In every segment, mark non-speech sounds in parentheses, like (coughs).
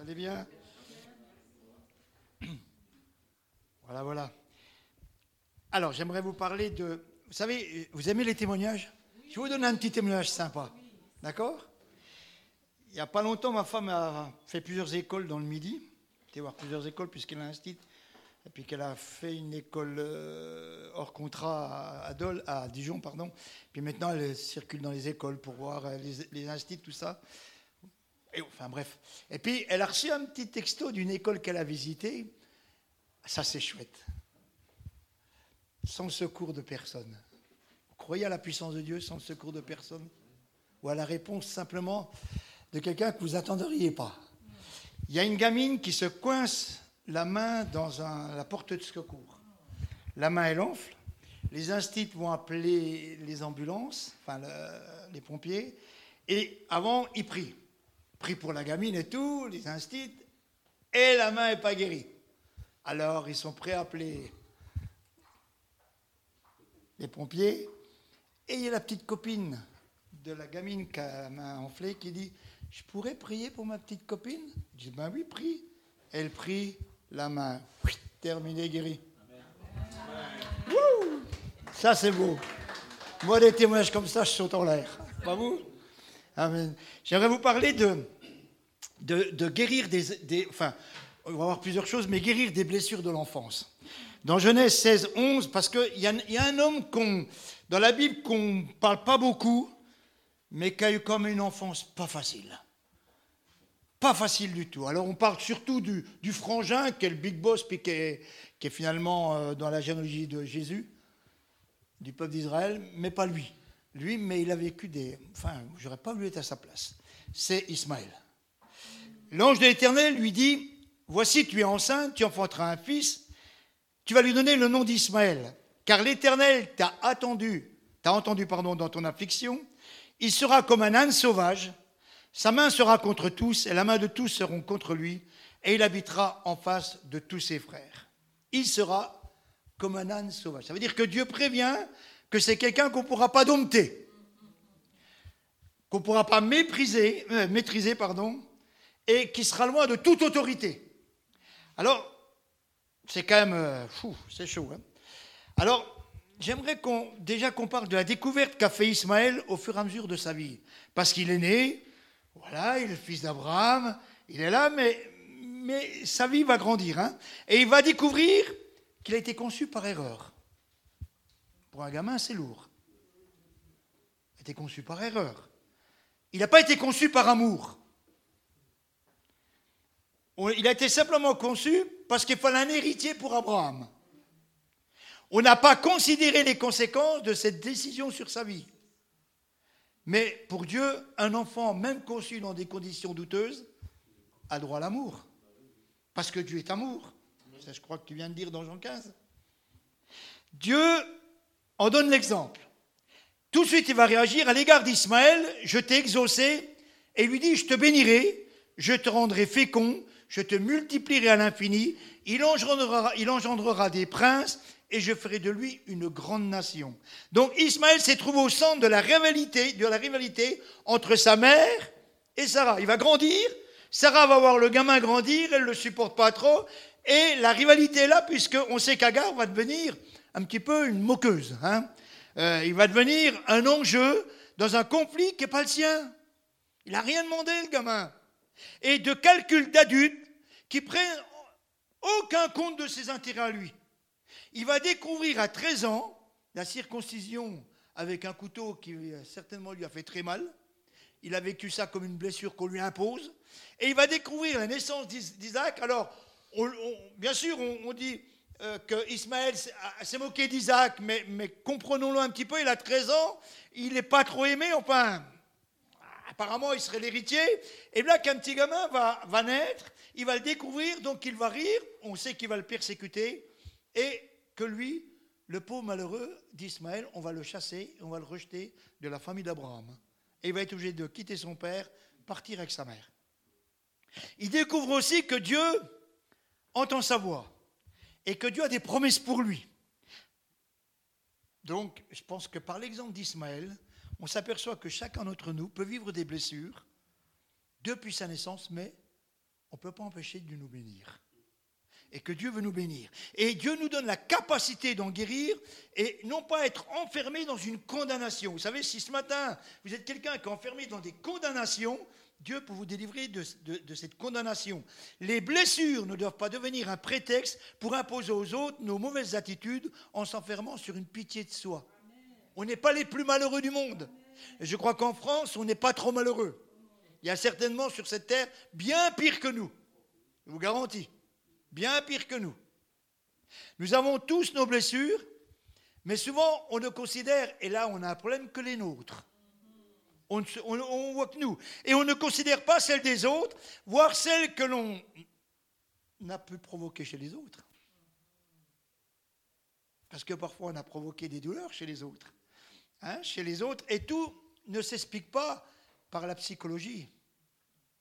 Allez bien Voilà, voilà. Alors, j'aimerais vous parler de... Vous savez, vous aimez les témoignages Je vous donner un petit témoignage sympa. D'accord Il n'y a pas longtemps, ma femme a fait plusieurs écoles dans le Midi. été voir plusieurs écoles puisqu'elle a un site. Et puis qu'elle a fait une école euh, hors contrat à, Dole, à Dijon, pardon. Puis maintenant, elle circule dans les écoles pour voir euh, les, les instituts, tout ça. Et, enfin bref. Et puis, elle a reçu un petit texto d'une école qu'elle a visitée. Ça, c'est chouette. Sans secours de personne. Vous croyez à la puissance de Dieu sans secours de personne? Ou à la réponse simplement de quelqu'un que vous attendriez pas? Il y a une gamine qui se coince la main dans la porte de secours. La main, elle enfle. Les instits vont appeler les ambulances, enfin les pompiers. Et avant, ils prient. Prient pour la gamine et tout, les instits. Et la main n'est pas guérie. Alors, ils sont prêts à appeler les pompiers. Et il y a la petite copine de la gamine qui a la main enflée qui dit Je pourrais prier pour ma petite copine? Je dis Ben oui, prie. Elle prie, la main, terminé, guéri. Ça, c'est beau. Moi, des témoignages comme ça, je saute en l'air. Pas vous? J'aimerais vous parler de, guérir des, Enfin, on va voir plusieurs choses, mais guérir des blessures de l'enfance. Dans Genèse 16, 11, parce qu'il y, a un homme dans la Bible qu'on ne parle pas beaucoup, mais qui a eu comme une enfance pas facile. Pas facile du tout. Alors on parle surtout du, frangin, qui est le big boss, puis qui est, finalement euh, dans la généalogie de Jésus, du peuple d'Israël, mais pas lui. Lui, mais il a vécu des... Enfin, j'aurais pas voulu être à sa place. C'est Ismaël. L'ange de l'Éternel lui dit, voici, tu es enceinte, tu enfanteras un fils, tu vas lui donner le nom d'Ismaël, car l'Éternel t'a attendu, t'a entendu pardon, dans ton affliction. Il sera comme un âne sauvage sa main sera contre tous, et la main de tous seront contre lui, et il habitera en face de tous ses frères. Il sera comme un âne sauvage. Ça veut dire que Dieu prévient que c'est quelqu'un qu'on ne pourra pas dompter, qu'on ne pourra pas mépriser, euh, maîtriser, pardon, et qui sera loin de toute autorité. Alors, c'est quand même euh, fou, c'est chaud. Hein Alors, j'aimerais déjà qu'on parle de la découverte qu'a fait Ismaël au fur et à mesure de sa vie. Parce qu'il est né, voilà, il est le fils d'Abraham, il est là, mais, mais sa vie va grandir. Hein. et il va découvrir qu'il a été conçu par erreur. Pour un gamin, c'est lourd. Il a été conçu par erreur. Il n'a pas été conçu par amour. Il a été simplement conçu parce qu'il fallait un héritier pour Abraham. On n'a pas considéré les conséquences de cette décision sur sa vie. Mais pour Dieu, un enfant, même conçu dans des conditions douteuses, a droit à l'amour. Parce que Dieu est amour. Ça, je crois que tu viens de dire dans Jean 15. Dieu en donne l'exemple. Tout de suite, il va réagir à l'égard d'Ismaël. Je t'ai exaucé et lui dit Je te bénirai, je te rendrai fécond, je te multiplierai à l'infini. Il engendrera, il engendrera des princes et je ferai de lui une grande nation. Donc Ismaël s'est trouvé au centre de la rivalité, de la rivalité entre sa mère et Sarah. Il va grandir, Sarah va voir le gamin grandir, elle ne le supporte pas trop, et la rivalité est là, puisqu'on sait qu'Agar va devenir un petit peu une moqueuse. Hein. Euh, il va devenir un enjeu dans un conflit qui n'est pas le sien. Il n'a rien demandé, le gamin. Et de calculs d'adultes qui prennent aucun compte de ses intérêts à lui. Il va découvrir à 13 ans la circoncision avec un couteau qui certainement lui a fait très mal. Il a vécu ça comme une blessure qu'on lui impose. Et il va découvrir la naissance d'Isaac. Alors, bien sûr, on, dit euh, que Ismaël s'est moqué d'Isaac, mais, comprenons-le un petit peu, il a 13 ans, il n'est pas trop aimé, enfin, apparemment il serait l'héritier. Et là qu'un petit gamin va naître, il va le découvrir, donc il va rire, on sait qu'il va le persécuter, et que lui, le pauvre malheureux d'Ismaël, on va le chasser, on va le rejeter de la famille d'Abraham. Et il va être obligé de quitter son père, partir avec sa mère. Il découvre aussi que Dieu entend sa voix et que Dieu a des promesses pour lui. Donc, je pense que par l'exemple d'Ismaël, on s'aperçoit que chacun d'entre nous peut vivre des blessures depuis sa naissance, mais on ne peut pas empêcher de nous bénir. Et que Dieu veut nous bénir. Et Dieu nous donne la capacité d'en guérir et non pas être enfermé dans une condamnation. Vous savez, si ce matin, vous êtes quelqu'un qui est enfermé dans des condamnations, Dieu peut vous délivrer de, cette condamnation. Les blessures ne doivent pas devenir un prétexte pour imposer aux autres nos mauvaises attitudes en s'enfermant sur une pitié de soi. On n'est pas les plus malheureux du monde. Je crois qu'en France, on n'est pas trop malheureux. Il y a certainement sur cette terre bien pire que nous. Je vous garantis. Bien pire que nous. Nous avons tous nos blessures, mais souvent on ne considère, et là on a un problème, que les nôtres. On, on voit que nous. Et on ne considère pas celles des autres, voire celles que l'on n'a pu provoquer chez les autres. Parce que parfois on a provoqué des douleurs chez les autres. Hein, chez les autres, et tout ne s'explique pas par la psychologie,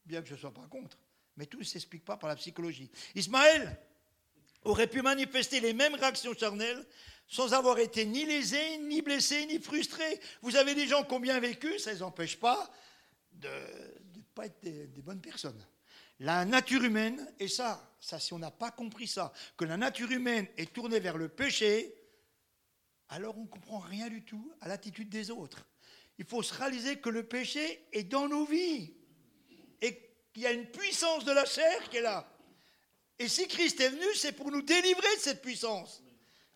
bien que je ne sois pas contre, mais tout ne s'explique pas par la psychologie. Ismaël aurait pu manifester les mêmes réactions charnelles sans avoir été ni lésé, ni blessé, ni frustré. Vous avez des gens qui ont bien vécu, ça ne les empêche pas de ne pas être des, des, bonnes personnes. La nature humaine, et ça, ça si on n'a pas compris ça, que la nature humaine est tournée vers le péché, alors on ne comprend rien du tout à l'attitude des autres il faut se réaliser que le péché est dans nos vies et qu'il y a une puissance de la chair qui est là. Et si Christ est venu, c'est pour nous délivrer de cette puissance,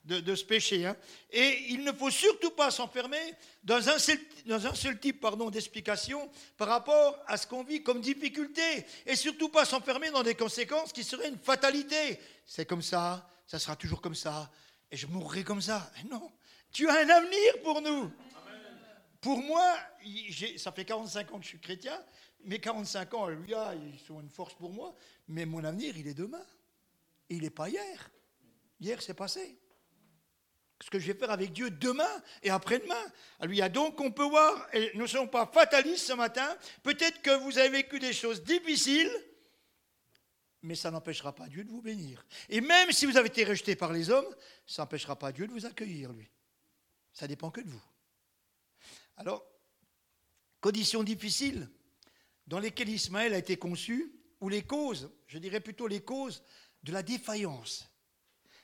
de, ce péché. Hein. Et il ne faut surtout pas s'enfermer dans un seul, dans un seul type d'explication par rapport à ce qu'on vit comme difficulté. Et surtout pas s'enfermer dans des conséquences qui seraient une fatalité. C'est comme ça, ça sera toujours comme ça, et je mourrai comme ça. non, tu as un avenir pour nous. Pour moi, ça fait 45 ans que je suis chrétien, mes 45 ans, lui, ils sont une force pour moi, mais mon avenir, il est demain. Il n'est pas hier. Hier, c'est passé. Ce que je vais faire avec Dieu demain et après-demain. Lui, donc, on peut voir, et nous ne sommes pas fatalistes ce matin, peut-être que vous avez vécu des choses difficiles, mais ça n'empêchera pas Dieu de vous bénir. Et même si vous avez été rejeté par les hommes, ça n'empêchera pas Dieu de vous accueillir, lui. Ça dépend que de vous. Alors, conditions difficiles dans lesquelles Ismaël a été conçu, ou les causes, je dirais plutôt les causes de la défaillance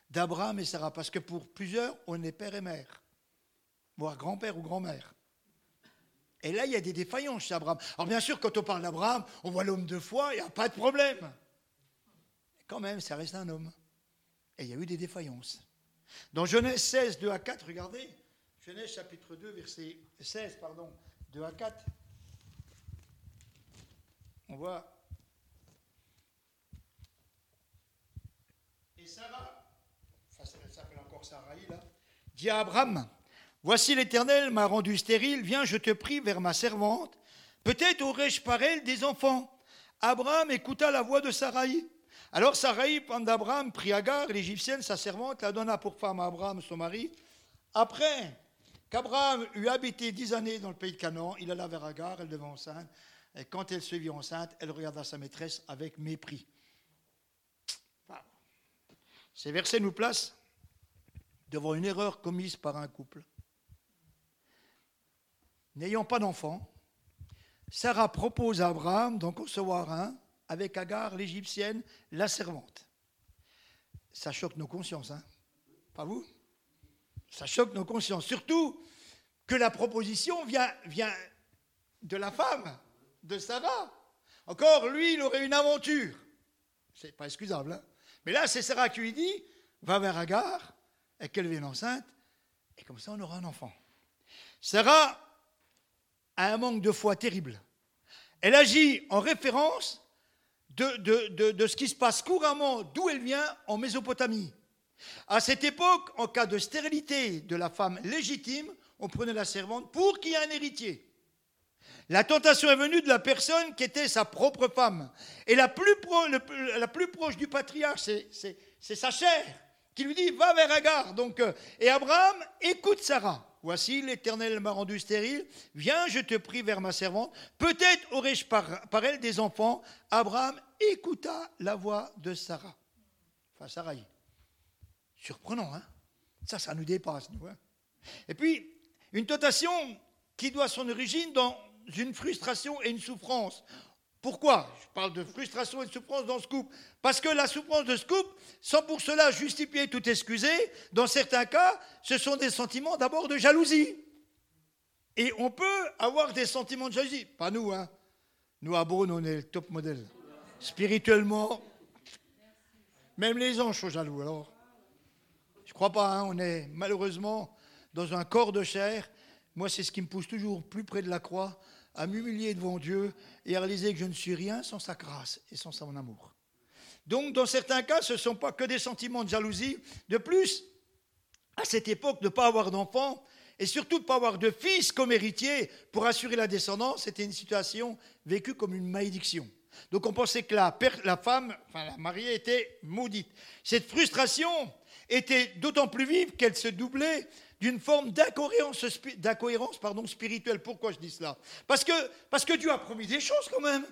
d'Abraham et Sarah, parce que pour plusieurs, on est père et mère, voire grand-père ou grand-mère. Et là, il y a des défaillances chez Abraham. Alors bien sûr, quand on parle d'Abraham, on voit l'homme de foi, il n'y a pas de problème. Quand même, ça reste un homme. Et il y a eu des défaillances. Dans Genèse 16, 2 à 4, regardez, Genèse chapitre 2, verset 16, pardon, 2 à 4. On voit. Et Sarah, s'appelle encore Sarai dit à Abraham Voici l'Éternel m'a rendu stérile, viens, je te prie vers ma servante. Peut-être aurais-je par elle des enfants. Abraham écouta la voix de Sarai. Alors Sarai, pendant d'Abraham, prit Agar, l'Égyptienne, sa servante, la donna pour femme à Abraham, son mari. Après, qu'Abraham eut habité dix années dans le pays de Canaan, il alla vers Agar, elle devint enceinte, et quand elle se vit enceinte, elle regarda sa maîtresse avec mépris. Ces versets nous placent devant une erreur commise par un couple. N'ayant pas d'enfant, Sarah propose à Abraham d'en concevoir un avec Agar, l'Égyptienne, la servante. Ça choque nos consciences, hein Pas vous? Ça choque nos consciences. Surtout que la proposition vient, de la femme, de Sarah. Encore, lui, il aurait une aventure. C'est pas excusable. Hein Mais là, c'est Sarah qui lui dit va vers Agar et qu'elle vienne enceinte, et comme ça, on aura un enfant. Sarah a un manque de foi terrible. Elle agit en référence de ce qui se passe couramment d'où elle vient en Mésopotamie. À cette époque, en cas de stérilité de la femme légitime, on prenait la servante pour qu'il y ait un héritier. La tentation est venue de la personne qui était sa propre femme. Et la plus, proche du patriarche, c'est sa chair, qui lui dit, va vers Agar. Donc, euh, et Abraham écoute Sarah. Voici, l'Éternel m'a rendu stérile. Viens, je te prie vers ma servante. Peut-être aurais-je par, elle des enfants. Abraham écouta la voix de Sarah. Enfin, Sarai. Surprenant, hein Ça, ça nous dépasse, nous. Hein et puis, une tentation qui doit son origine dans une frustration et une souffrance. Pourquoi Je parle de frustration et de souffrance dans ce couple. Parce que la souffrance de couple, sans pour cela justifier tout excuser, dans certains cas, ce sont des sentiments d'abord de jalousie. Et on peut avoir des sentiments de jalousie. Pas nous, hein. Nous, à Beaune, on est le top modèle. Spirituellement, même les anges sont jaloux. Alors, je crois pas, hein, on est malheureusement dans un corps de chair. Moi, c'est ce qui me pousse toujours plus près de la croix à m'humilier devant Dieu et à réaliser que je ne suis rien sans sa grâce et sans son amour. Donc, dans certains cas, ce ne sont pas que des sentiments de jalousie. De plus, à cette époque, ne pas avoir d'enfants et surtout de ne pas avoir de fils comme héritier pour assurer la descendance, c'était une situation vécue comme une malédiction. Donc on pensait que la, la femme, enfin la mariée, était maudite. Cette frustration était d'autant plus vive qu'elle se doublait d'une forme d'incohérence, pardon, spirituelle. Pourquoi je dis cela? Parce que, parce que Dieu a promis des choses quand même.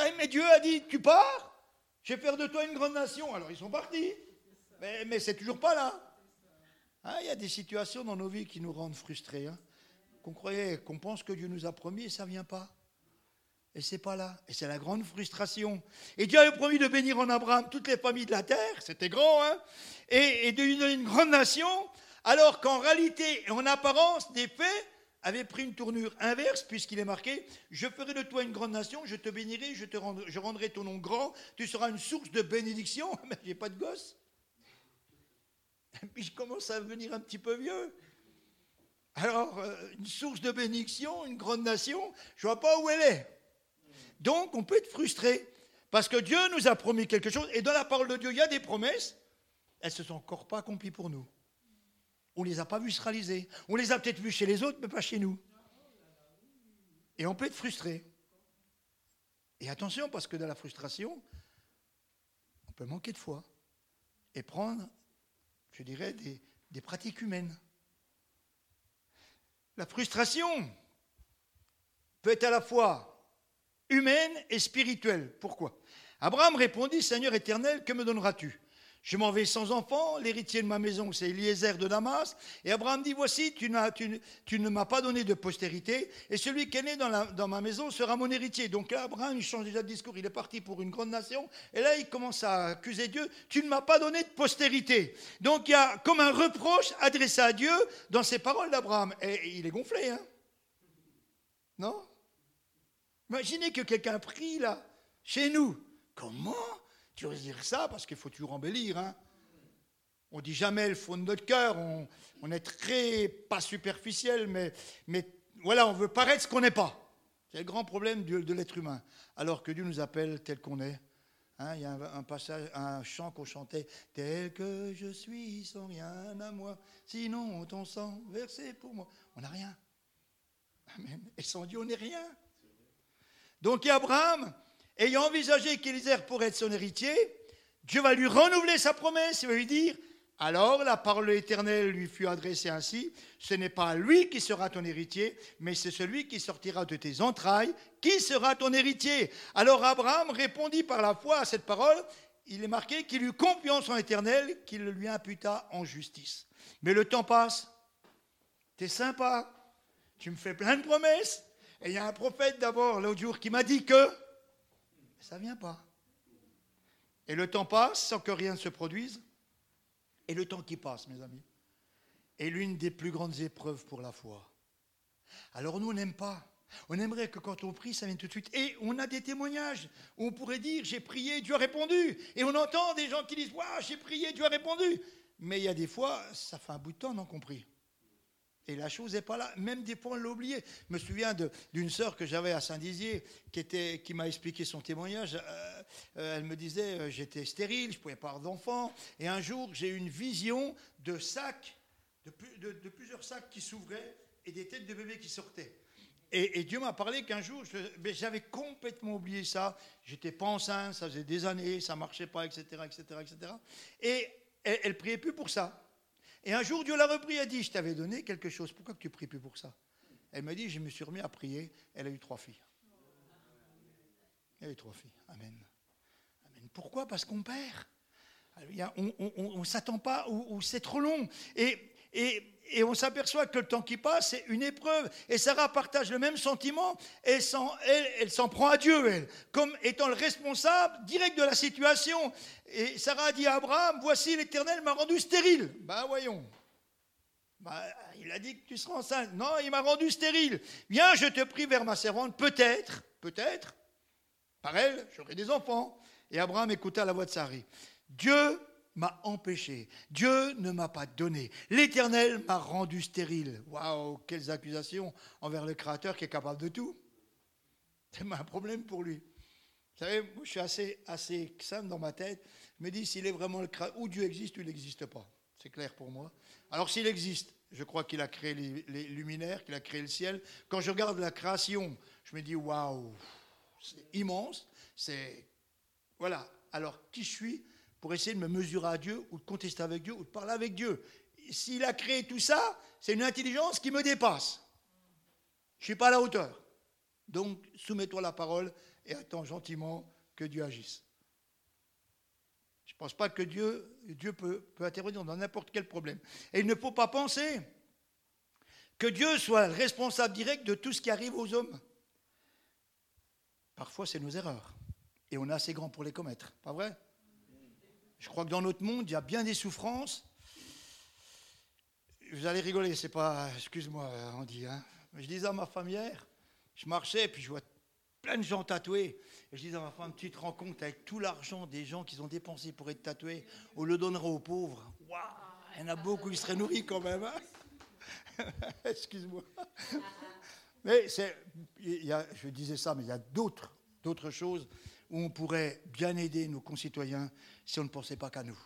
Eh, mais Dieu a dit, tu pars, je vais faire de toi une grande nation. Alors ils sont partis. Mais, c'est toujours pas là. Ah, il y a des situations dans nos vies qui nous rendent frustrés. Hein. qu'on croyait, qu'on pense que Dieu nous a promis et ça ne vient pas. Et c'est pas là. Et c'est la grande frustration. Et Dieu avait promis de bénir en Abraham toutes les familles de la terre, c'était grand, hein, et, et de une grande nation alors qu'en réalité et en apparence, des faits avaient pris une tournure inverse, puisqu'il est marqué Je ferai de toi une grande nation, je te bénirai, je, rendrai, ton nom grand, tu seras une source de bénédiction. (laughs) Mais j'ai pas de gosse. Puis je commence à devenir un petit peu vieux. Alors, euh, une source de bénédiction, une grande nation, je ne vois pas où elle est. Donc, on peut être frustré. Parce que Dieu nous a promis quelque chose, et dans la parole de Dieu, il y a des promesses, elles ne se sont encore pas accomplies pour nous. On ne les a pas vus se réaliser. On les a peut-être vus chez les autres, mais pas chez nous. Et on peut être frustré. Et attention, parce que dans la frustration, on peut manquer de foi et prendre, je dirais, des, des pratiques humaines. La frustration peut être à la fois humaine et spirituelle. Pourquoi? Abraham répondit, Seigneur éternel, que me donneras-tu? Je m'en vais sans enfant, l'héritier de ma maison, c'est Eliezer de Damas. Et Abraham dit, voici, tu, ne m'as pas donné de postérité, et celui qui est né dans, ma maison sera mon héritier. Donc là, Abraham, il change déjà de discours, il est parti pour une grande nation, et là, il commence à accuser Dieu, tu ne m'as pas donné de postérité. Donc il y a comme un reproche adressé à Dieu dans ces paroles d'Abraham. Et, il est gonflé, hein Non? Imaginez que quelqu'un prie là, chez nous. Comment? Tu oses dire ça parce qu'il faut toujours embellir. Hein. On dit jamais le fond de notre cœur. On, est très, pas superficiel, mais, mais voilà, on veut paraître ce qu'on n'est pas. C'est le grand problème de, l'être humain. Alors que Dieu nous appelle tel qu'on est. Hein, il y a un, passage, un chant qu'on chantait Tel que je suis, sans rien à moi, sinon ton sang versé pour moi. On n'a rien. Amen. Et sans Dieu, on n'est rien. Donc, Abraham, ayant envisagé qu'Élisée pourrait être son héritier, Dieu va lui renouveler sa promesse, il va lui dire, alors la parole éternelle lui fut adressée ainsi, ce n'est pas lui qui sera ton héritier, mais c'est celui qui sortira de tes entrailles qui sera ton héritier. Alors Abraham répondit par la foi à cette parole, il est marqué qu'il eut confiance en l'éternel, qu'il le lui imputa en justice. Mais le temps passe, t'es sympa, tu me fais plein de promesses, et il y a un prophète d'abord l'autre jour qui m'a dit que ça ne vient pas. Et le temps passe sans que rien ne se produise. Et le temps qui passe, mes amis, est l'une des plus grandes épreuves pour la foi. Alors nous, on n'aime pas. On aimerait que quand on prie, ça vienne tout de suite. Et on a des témoignages où on pourrait dire j'ai prié, Dieu a répondu. Et on entend des gens qui disent waouh, j'ai prié, Dieu a répondu. Mais il y a des fois, ça fait un bout de temps, non compris. Et la chose n'est pas là. Même des fois, on l'a oublié. Je me souviens d'une sœur que j'avais à Saint-Dizier qui, qui m'a expliqué son témoignage. Euh, euh, elle me disait euh, j'étais stérile, je ne pouvais pas avoir d'enfant. Et un jour, j'ai eu une vision de sacs, de, plusieurs sacs qui s'ouvraient et des têtes de bébés qui sortaient. Et, Dieu m'a parlé qu'un jour, j'avais complètement oublié ça. J'étais pas enceinte, ça faisait des années, ça marchait pas, etc., etc., etc. Et elle, elle priait plus pour ça. Et un jour, Dieu l'a repris et a dit, je t'avais donné quelque chose, pourquoi tu pries plus pour ça? Elle m'a dit, je me suis remis à prier, elle a eu trois filles. Elle a eu trois filles, Amen. Amen. Pourquoi? Parce qu'on perd. on ne s'attend pas, ou, c'est trop long. Et, et, on s'aperçoit que le temps qui passe, c'est une épreuve. Et Sarah partage le même sentiment. Elle s'en, elle, prend à Dieu, elle, comme étant le responsable direct de la situation. Et Sarah dit à Abraham, voici l'Éternel m'a rendu stérile. Ben voyons. Ben, il a dit que tu seras enceinte. Non, il m'a rendu stérile. Viens, je te prie vers ma servante. Peut-être, peut-être, par elle, j'aurai des enfants. Et Abraham écouta la voix de Sarah. Dieu m'a empêché. Dieu ne m'a pas donné. L'Éternel m'a rendu stérile. Waouh, quelles accusations envers le Créateur qui est capable de tout. C'est un problème pour lui. Vous savez, je suis assez, assez simple dans ma tête. Je me dis, s'il est vraiment le Créateur, ou Dieu existe ou il n'existe pas. C'est clair pour moi. Alors s'il existe, je crois qu'il a créé les, les luminaires, qu'il a créé le ciel. Quand je regarde la création, je me dis, waouh, c'est immense. C'est. Voilà. Alors, qui je suis? Pour essayer de me mesurer à Dieu, ou de contester avec Dieu, ou de parler avec Dieu S'il a créé tout ça, c'est une intelligence qui me dépasse. Je ne suis pas à la hauteur. Donc, soumets-toi la parole et attends gentiment que Dieu agisse. Je ne pense pas que Dieu, Dieu peut, peut intervenir dans n'importe quel problème. Et il ne faut pas penser que Dieu soit le responsable direct de tout ce qui arrive aux hommes. Parfois, c'est nos erreurs. Et on est assez grand pour les commettre, pas vrai? Je crois que dans notre monde, il y a bien des souffrances. Vous allez rigoler, c'est pas. Excuse-moi, Andy. Hein. Je disais à ma femme hier, je marchais, puis je vois plein de gens tatoués. Je disais à ma femme, tu te rends compte, avec tout l'argent des gens qu'ils ont dépensé pour être tatoués, on le donnerait aux pauvres. Waouh Il y en a beaucoup qui seraient nourris quand même. Hein. (laughs) Excuse-moi. Mais c'est, je disais ça, mais il y a d'autres, d'autres choses où on pourrait bien aider nos concitoyens si on ne pensait pas qu'à nous.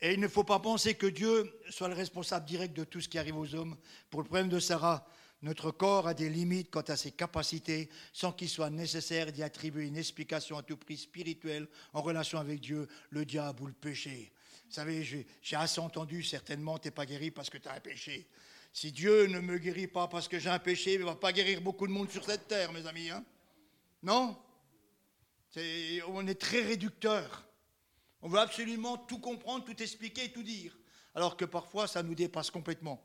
Et il ne faut pas penser que Dieu soit le responsable direct de tout ce qui arrive aux hommes. Pour le problème de Sarah, notre corps a des limites quant à ses capacités, sans qu'il soit nécessaire d'y attribuer une explication à tout prix spirituelle en relation avec Dieu, le diable ou le péché. Vous savez, j'ai assez entendu, certainement, tu n'es pas guéri parce que tu as un péché. Si Dieu ne me guérit pas parce que j'ai un péché, il ne va pas guérir beaucoup de monde sur cette terre, mes amis. Hein non? On est très réducteur. On veut absolument tout comprendre, tout expliquer, tout dire. Alors que parfois, ça nous dépasse complètement.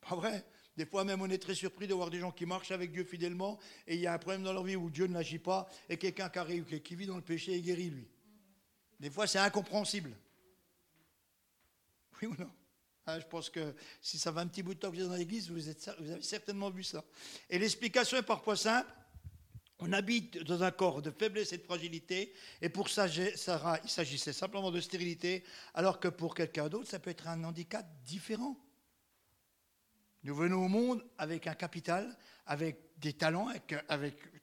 Pas vrai? Des fois même, on est très surpris de voir des gens qui marchent avec Dieu fidèlement et il y a un problème dans leur vie où Dieu n'agit pas et quelqu'un qui qui vit dans le péché est guéri, lui. Des fois, c'est incompréhensible. Oui ou non? Ah, je pense que si ça va un petit bout de temps que vous êtes dans l'église, vous, vous avez certainement vu ça. Et l'explication est parfois simple. On habite dans un corps de faiblesse et de fragilité, et pour Sarah, il s'agissait simplement de stérilité, alors que pour quelqu'un d'autre, ça peut être un handicap différent. Nous venons au monde avec un capital, avec des talents,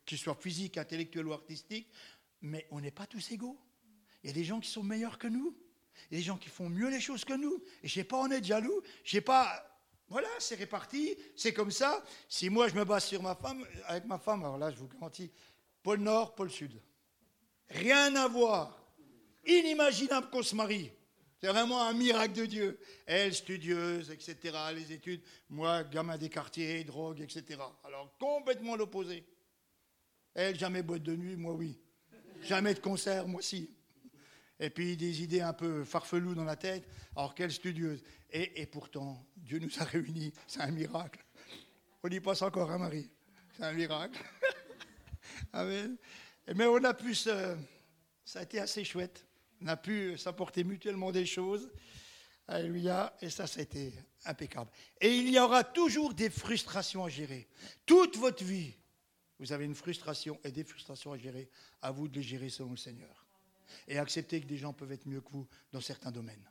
qu'ils soient physiques, intellectuels ou artistiques, mais on n'est pas tous égaux. Il y a des gens qui sont meilleurs que nous. Il y a des gens qui font mieux les choses que nous. Et je sais pas, on est jaloux. Je sais pas. Voilà, c'est réparti, c'est comme ça. Si moi je me base sur ma femme, avec ma femme, alors là je vous garantis, pôle Nord, pôle Sud. Rien à voir. Inimaginable qu'on se marie. C'est vraiment un miracle de Dieu. Elle, studieuse, etc., les études. Moi, gamin des quartiers, drogue, etc. Alors, complètement l'opposé. Elle, jamais boîte de nuit, moi oui. Jamais de concert, moi si et puis des idées un peu farfelues dans la tête. Alors, quelle studieuse. Et, pourtant, Dieu nous a réunis. C'est un miracle. On y passe encore, hein, Marie? C'est un miracle. (laughs) Amen. Mais on a pu, ça a été assez chouette. On a pu s'apporter mutuellement des choses. Alléluia. Et ça, ça a été impeccable. Et il y aura toujours des frustrations à gérer. Toute votre vie, vous avez une frustration et des frustrations à gérer. À vous de les gérer selon le Seigneur et accepter que des gens peuvent être mieux que vous dans certains domaines.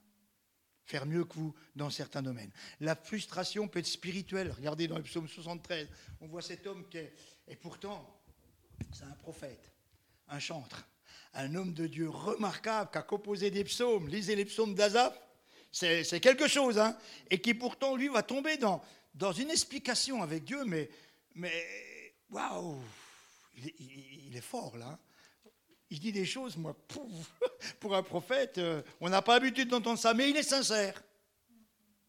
Faire mieux que vous dans certains domaines. La frustration peut être spirituelle. Regardez dans le psaume 73, on voit cet homme qui est... Et pourtant, c'est un prophète, un chantre, un homme de Dieu remarquable qui a composé des psaumes. Lisez les psaumes d'Azaph, c'est quelque chose. Hein et qui pourtant, lui, va tomber dans, dans une explication avec Dieu, mais, mais waouh, il, il, est fort là. Il dit des choses, moi, (laughs) pour un prophète, euh, on n'a pas l'habitude d'entendre ça, mais il est sincère.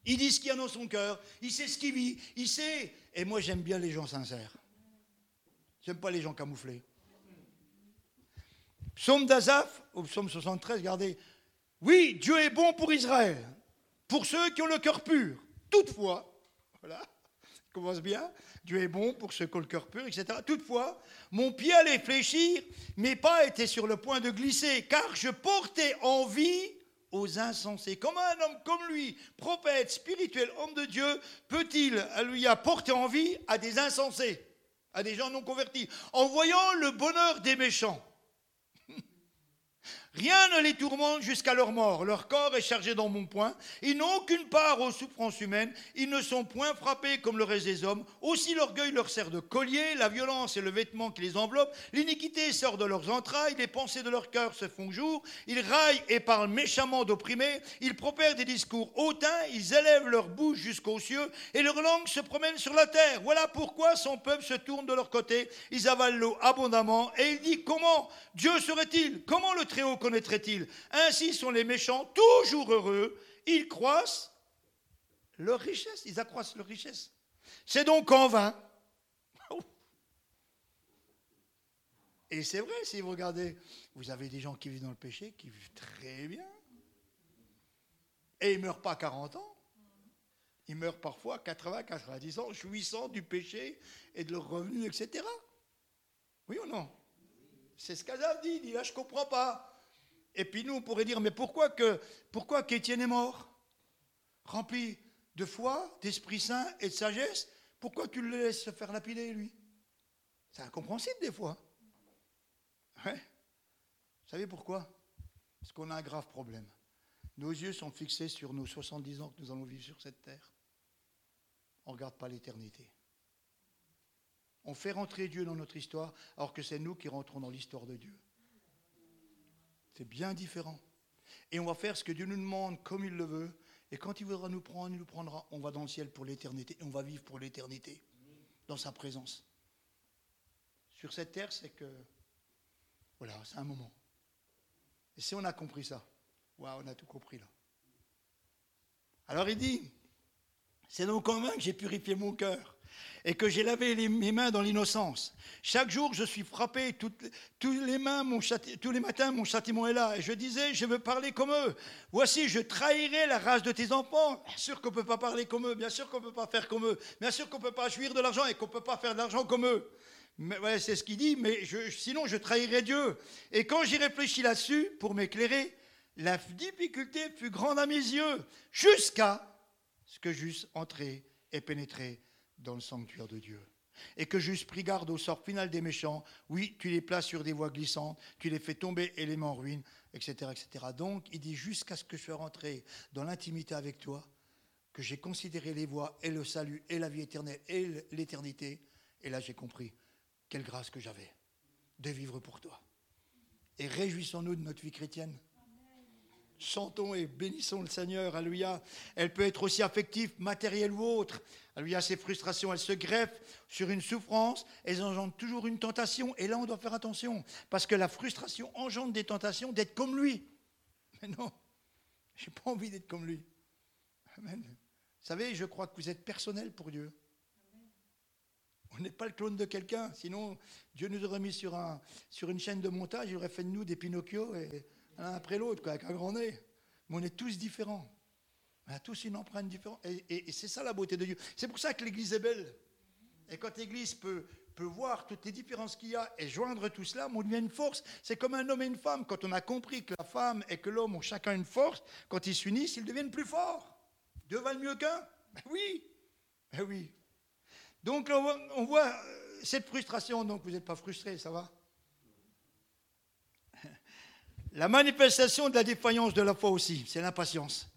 Il dit ce qu'il y a dans son cœur, il sait ce qu'il vit, il sait. Et moi, j'aime bien les gens sincères. J'aime pas les gens camouflés. Psaume d'Azaph, au psaume 73, regardez. Oui, Dieu est bon pour Israël, pour ceux qui ont le cœur pur. Toutefois, voilà, commence bien, Dieu est bon pour ceux qui ont le cœur pur, etc. Toutefois, mon pied allait fléchir, mes pas étaient sur le point de glisser, car je portais envie aux insensés. Comment un homme comme lui, prophète, spirituel, homme de Dieu, peut-il, lui, apporter envie à des insensés, à des gens non convertis, en voyant le bonheur des méchants Rien ne les tourmente jusqu'à leur mort. Leur corps est chargé dans mon poing. Ils n'ont aucune part aux souffrances humaines. Ils ne sont point frappés comme le reste des hommes. Aussi l'orgueil leur sert de collier. La violence est le vêtement qui les enveloppe. L'iniquité sort de leurs entrailles. Les pensées de leur cœur se font jour. Ils raillent et parlent méchamment d'opprimés. Ils propèrent des discours hautains. Ils élèvent leur bouche jusqu'aux cieux. Et leur langue se promène sur la terre. Voilà pourquoi son peuple se tourne de leur côté. Ils avalent l'eau abondamment. Et il dit Comment Dieu serait-il? Comment le Très-Haut connaîtrait-il Ainsi sont les méchants toujours heureux, ils croissent leur richesse, ils accroissent leur richesse. C'est donc en vain. Et c'est vrai, si vous regardez, vous avez des gens qui vivent dans le péché, qui vivent très bien. Et ils ne meurent pas à 40 ans. Ils meurent parfois à 80, 90 ans, jouissant du péché et de leurs revenus, etc. Oui ou non? C'est ce qu'Azaf dit. Il dit là, je ne comprends pas. Et puis nous, on pourrait dire, mais pourquoi que pourquoi qu'Étienne est mort? Rempli de foi, d'Esprit Saint et de sagesse, pourquoi tu le laisses se faire lapider, lui? C'est incompréhensible des fois. Vous savez pourquoi? Parce qu'on a un grave problème. Nos yeux sont fixés sur nos 70 ans que nous allons vivre sur cette terre. On ne regarde pas l'éternité. On fait rentrer Dieu dans notre histoire, alors que c'est nous qui rentrons dans l'histoire de Dieu. C'est bien différent. Et on va faire ce que Dieu nous demande comme il le veut. Et quand il voudra nous prendre, il nous prendra. On va dans le ciel pour l'éternité. Et on va vivre pour l'éternité. Dans sa présence. Sur cette terre, c'est que. Voilà, c'est un moment. Et si on a compris ça, waouh, on a tout compris là. Alors il dit, c'est donc quand même que j'ai purifié mon cœur et que j'ai lavé mes mains dans l'innocence. Chaque jour, je suis frappé, tous les, matins, mon châtiment est là. Et je disais, je veux parler comme eux. Voici, je trahirai la race de tes enfants. Bien sûr qu'on ne peut pas parler comme eux, bien sûr qu'on ne peut pas faire comme eux, bien sûr qu'on ne peut pas jouir de l'argent et qu'on ne peut pas faire de l'argent comme eux. Mais, ouais, c'est ce qu'il dit, mais sinon je trahirai Dieu. Et quand j'y réfléchis là-dessus, pour m'éclairer, la difficulté fut grande à mes yeux, jusqu'à que j'eusse entré et pénétré dans le sanctuaire de Dieu. Et que j'eusse pris garde au sort final des méchants. Oui, tu les places sur des voies glissantes, tu les fais tomber et les mets en ruine, etc., etc. Donc, il dit jusqu'à ce que je sois rentré dans l'intimité avec toi, que j'ai considéré les voies et le salut et la vie éternelle et l'éternité. Et là, j'ai compris quelle grâce que j'avais de vivre pour toi. Et réjouissons-nous de notre vie chrétienne. Chantons et bénissons le Seigneur, alléluia. Elle peut être aussi affective, matérielle ou autre. Alléluia, ces frustrations, elles se greffent sur une souffrance, elles engendrent toujours une tentation. Et là, on doit faire attention, parce que la frustration engendre des tentations d'être comme lui. (laughs) Mais non, je n'ai pas envie d'être comme lui. Amen. Vous savez, je crois que vous êtes personnel pour Dieu. On n'est pas le clone de quelqu'un, sinon Dieu nous aurait mis sur, sur une chaîne de montage, il aurait fait de nous des Pinocchio et, l'un après l'autre, avec un grand nez. Mais on est tous différents. On a tous une empreinte différente. Et, c'est ça la beauté de Dieu. C'est pour ça que l'Église est belle. Et quand l'Église peut, peut voir toutes les différences qu'il y a et joindre tout cela, on devient une force. C'est comme un homme et une femme. Quand on a compris que la femme et que l'homme ont chacun une force, quand ils s'unissent, ils deviennent plus forts. Deux valent mieux qu'un ben oui. Ben oui. Donc on voit, on voit euh, cette frustration. Donc vous n'êtes pas frustré, ça va? La manifestation de la défaillance de la foi aussi, c'est l'impatience.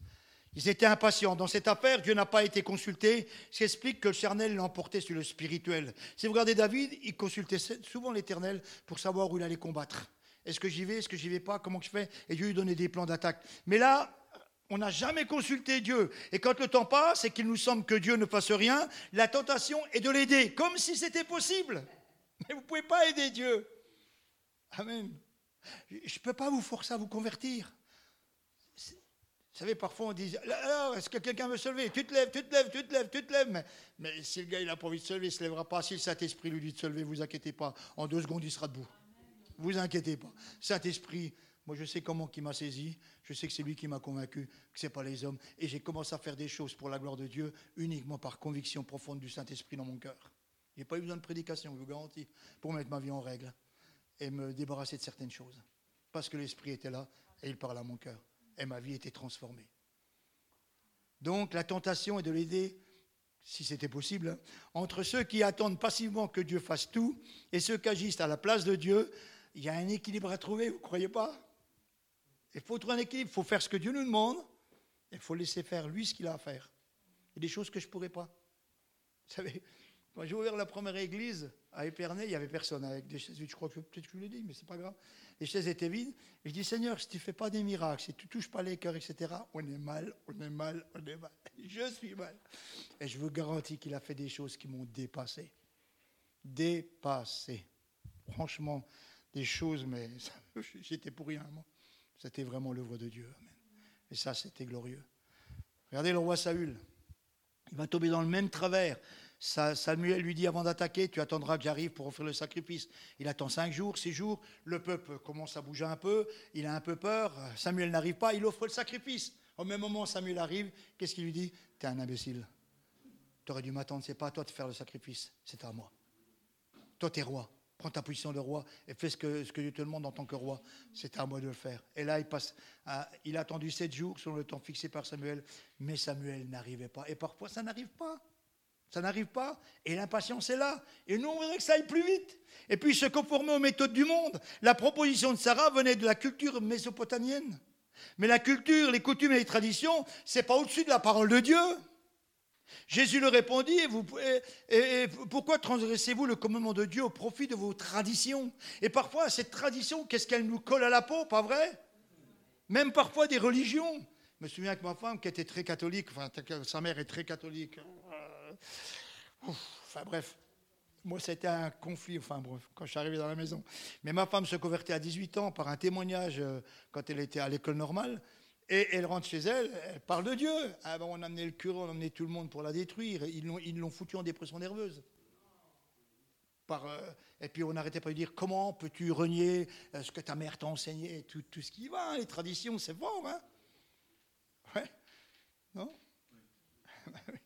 Ils étaient impatients. Dans cette affaire, Dieu n'a pas été consulté, ce qui explique que le charnel l'emportait sur le spirituel. Si vous regardez David, il consultait souvent l'Éternel pour savoir où il allait combattre. Est-ce que j'y vais Est-ce que j'y vais pas Comment je fais? Et Dieu lui donnait des plans d'attaque. Mais là, on n'a jamais consulté Dieu. Et quand le temps passe et qu'il nous semble que Dieu ne fasse rien, la tentation est de l'aider, comme si c'était possible. Mais vous ne pouvez pas aider Dieu. Amen. Je ne peux pas vous forcer à vous convertir. Vous savez, parfois on dit Alors, est-ce que quelqu'un veut se lever? Tu te lèves, tu te lèves, tu te lèves, tu te lèves. Mais, si le gars n'a pas envie de se lever, il ne se lèvera pas. Si le Saint-Esprit lui dit de se lever, vous inquiétez pas. En deux secondes, il sera debout. Vous inquiétez pas. Saint-Esprit Moi, je sais comment qui m'a saisi. Je sais que c'est lui qui m'a convaincu que ce n'est pas les hommes. Et j'ai commencé à faire des choses pour la gloire de Dieu uniquement par conviction profonde du Saint-Esprit dans mon cœur. Il n'y a pas eu besoin de prédication, je vous garantis, pour mettre ma vie en règle et me débarrasser de certaines choses. Parce que l'Esprit était là et il parlait à mon cœur. Et ma vie était transformée. Donc la tentation est de l'aider, si c'était possible, hein, entre ceux qui attendent passivement que Dieu fasse tout et ceux qui agissent à la place de Dieu. Il y a un équilibre à trouver, vous ne croyez pas? Il faut trouver un équilibre, il faut faire ce que Dieu nous demande, il faut laisser faire lui ce qu'il a à faire. Il y a des choses que je ne pourrais pas. Vous savez, quand j'ai ouvert la première église à Épernay, il n'y avait personne avec des chaises. Je crois que peut-être que je l'ai dit, mais c'est pas grave. Les chaises étaient vides. Et je dis, Seigneur, si tu ne fais pas des miracles, si tu ne touches pas les cœurs, etc., on est mal, on est mal, on est mal. (laughs) Je suis mal. Et je vous garantis qu'il a fait des choses qui m'ont dépassé. Dépassé. Franchement, des choses, mais (laughs) j'étais pour rien. C'était vraiment l'œuvre de Dieu. Amen. Et ça, c'était glorieux. Regardez le roi Saül. Il va tomber dans le même travers. Samuel lui dit avant d'attaquer, tu attendras que j'arrive pour offrir le sacrifice. Il attend cinq jours, six jours, le peuple commence à bouger un peu, il a un peu peur, Samuel n'arrive pas, il offre le sacrifice. Au même moment, Samuel arrive, qu'est-ce qu'il lui dit? Tu es un imbécile. Tu aurais dû m'attendre, c'est pas à toi de faire le sacrifice, c'est à moi. Toi, tu es roi. Prends ta position de roi et fais ce que, ce que Dieu te demande en tant que roi. C'est à moi de le faire. Et là, il, passe il a attendu sept jours selon le temps fixé par Samuel, mais Samuel n'arrivait pas. Et parfois, ça n'arrive pas. Ça n'arrive pas. Et l'impatience est là. Et nous, on voudrait que ça aille plus vite. Et puis se conformer aux méthodes du monde. La proposition de Sarah venait de la culture mésopotamienne. Mais la culture, les coutumes et les traditions, c'est pas au-dessus de la parole de Dieu. Jésus leur répondit, vous, pourquoi transgressez-vous le commandement de Dieu au profit de vos traditions? Et parfois, cette tradition, qu'est-ce qu'elle nous colle à la peau, pas vrai? Même parfois des religions. Je me souviens que ma femme, qui était très catholique, enfin, sa mère est très catholique, enfin bref, moi c'était un conflit, enfin bref, quand je suis arrivé dans la maison. Mais ma femme se convertit à 18 ans par un témoignage euh, quand elle était à l'école normale. Et elle rentre chez elle, elle parle de Dieu. Ah ben, on a amené le curé, on a amené tout le monde pour la détruire. Ils l'ont, ils l'ont foutu en dépression nerveuse. Par, euh, et puis on n'arrêtait pas de dire comment peux-tu renier euh, ce que ta mère t'a enseigné, tout, tout ce qui va, hein, les traditions, c'est fort, hein Ouais Non? (laughs)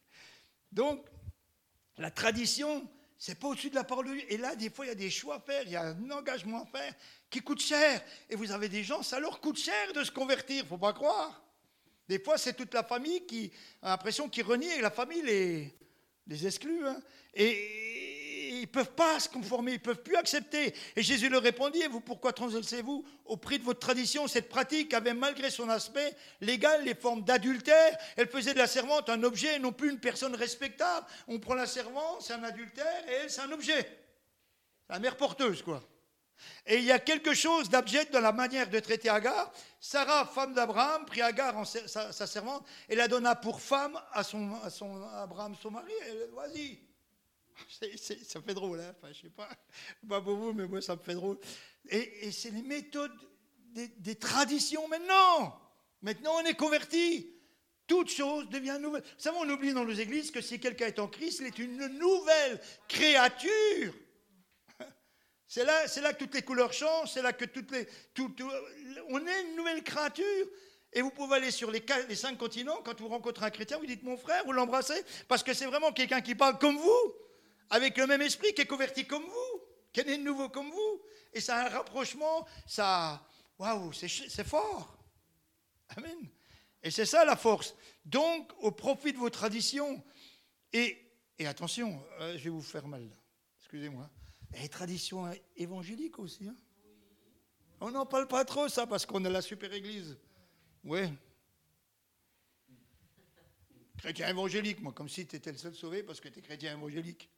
Donc, la tradition, c'est pas au-dessus de la parole de Dieu. Et là, des fois, il y a des choix à faire, il y a un engagement à faire qui coûte cher. Et vous avez des gens, ça leur coûte cher de se convertir, faut pas croire. Des fois, c'est toute la famille qui a l'impression qu'ils renient et la famille les, les exclut. Hein. Et, ils ne peuvent pas se conformer, ils ne peuvent plus accepter. Et Jésus leur répondit, vous, pourquoi transgressez-vous au prix de votre tradition? Cette pratique avait, malgré son aspect légal, les formes d'adultère. Elle faisait de la servante un objet et non plus une personne respectable. On prend la servante, c'est un adultère, et elle, c'est un objet. La mère porteuse, quoi. Et il y a quelque chose d'abject dans la manière de traiter Agar. Sarah, femme d'Abraham, prit Agar, sa, servante, et la donna pour femme à son, à son Abraham, son mari. Vas-y, (laughs) ça fait drôle, hein enfin, je sais pas, pas pour vous, mais moi ça me fait drôle. Et, c'est les méthodes des, traditions maintenant. Maintenant on est converti. Toute chose devient nouvelle. Vous savez, on oublie dans nos églises que si quelqu'un est en Christ, il est une nouvelle créature. (laughs) C'est là, c'est là que toutes les couleurs changent, c'est là que toutes les. on est une nouvelle créature. Et vous pouvez aller sur les, cinq continents, quand vous rencontrez un chrétien, vous dites mon frère, vous l'embrassez, parce que c'est vraiment quelqu'un qui parle comme vous avec le même esprit, qui est converti comme vous, qui est né de nouveau comme vous. Et ça a un rapprochement, ça. Waouh, c'est fort. Amen. Et c'est ça la force. Donc, au profit de vos traditions, et, attention, euh, je vais vous faire mal, excusez-moi, et traditions évangéliques aussi. Hein. On n'en parle pas trop, ça, parce qu'on a la super église. Oui. Chrétien évangélique, moi, comme si tu étais le seul sauvé parce que tu es chrétien évangélique.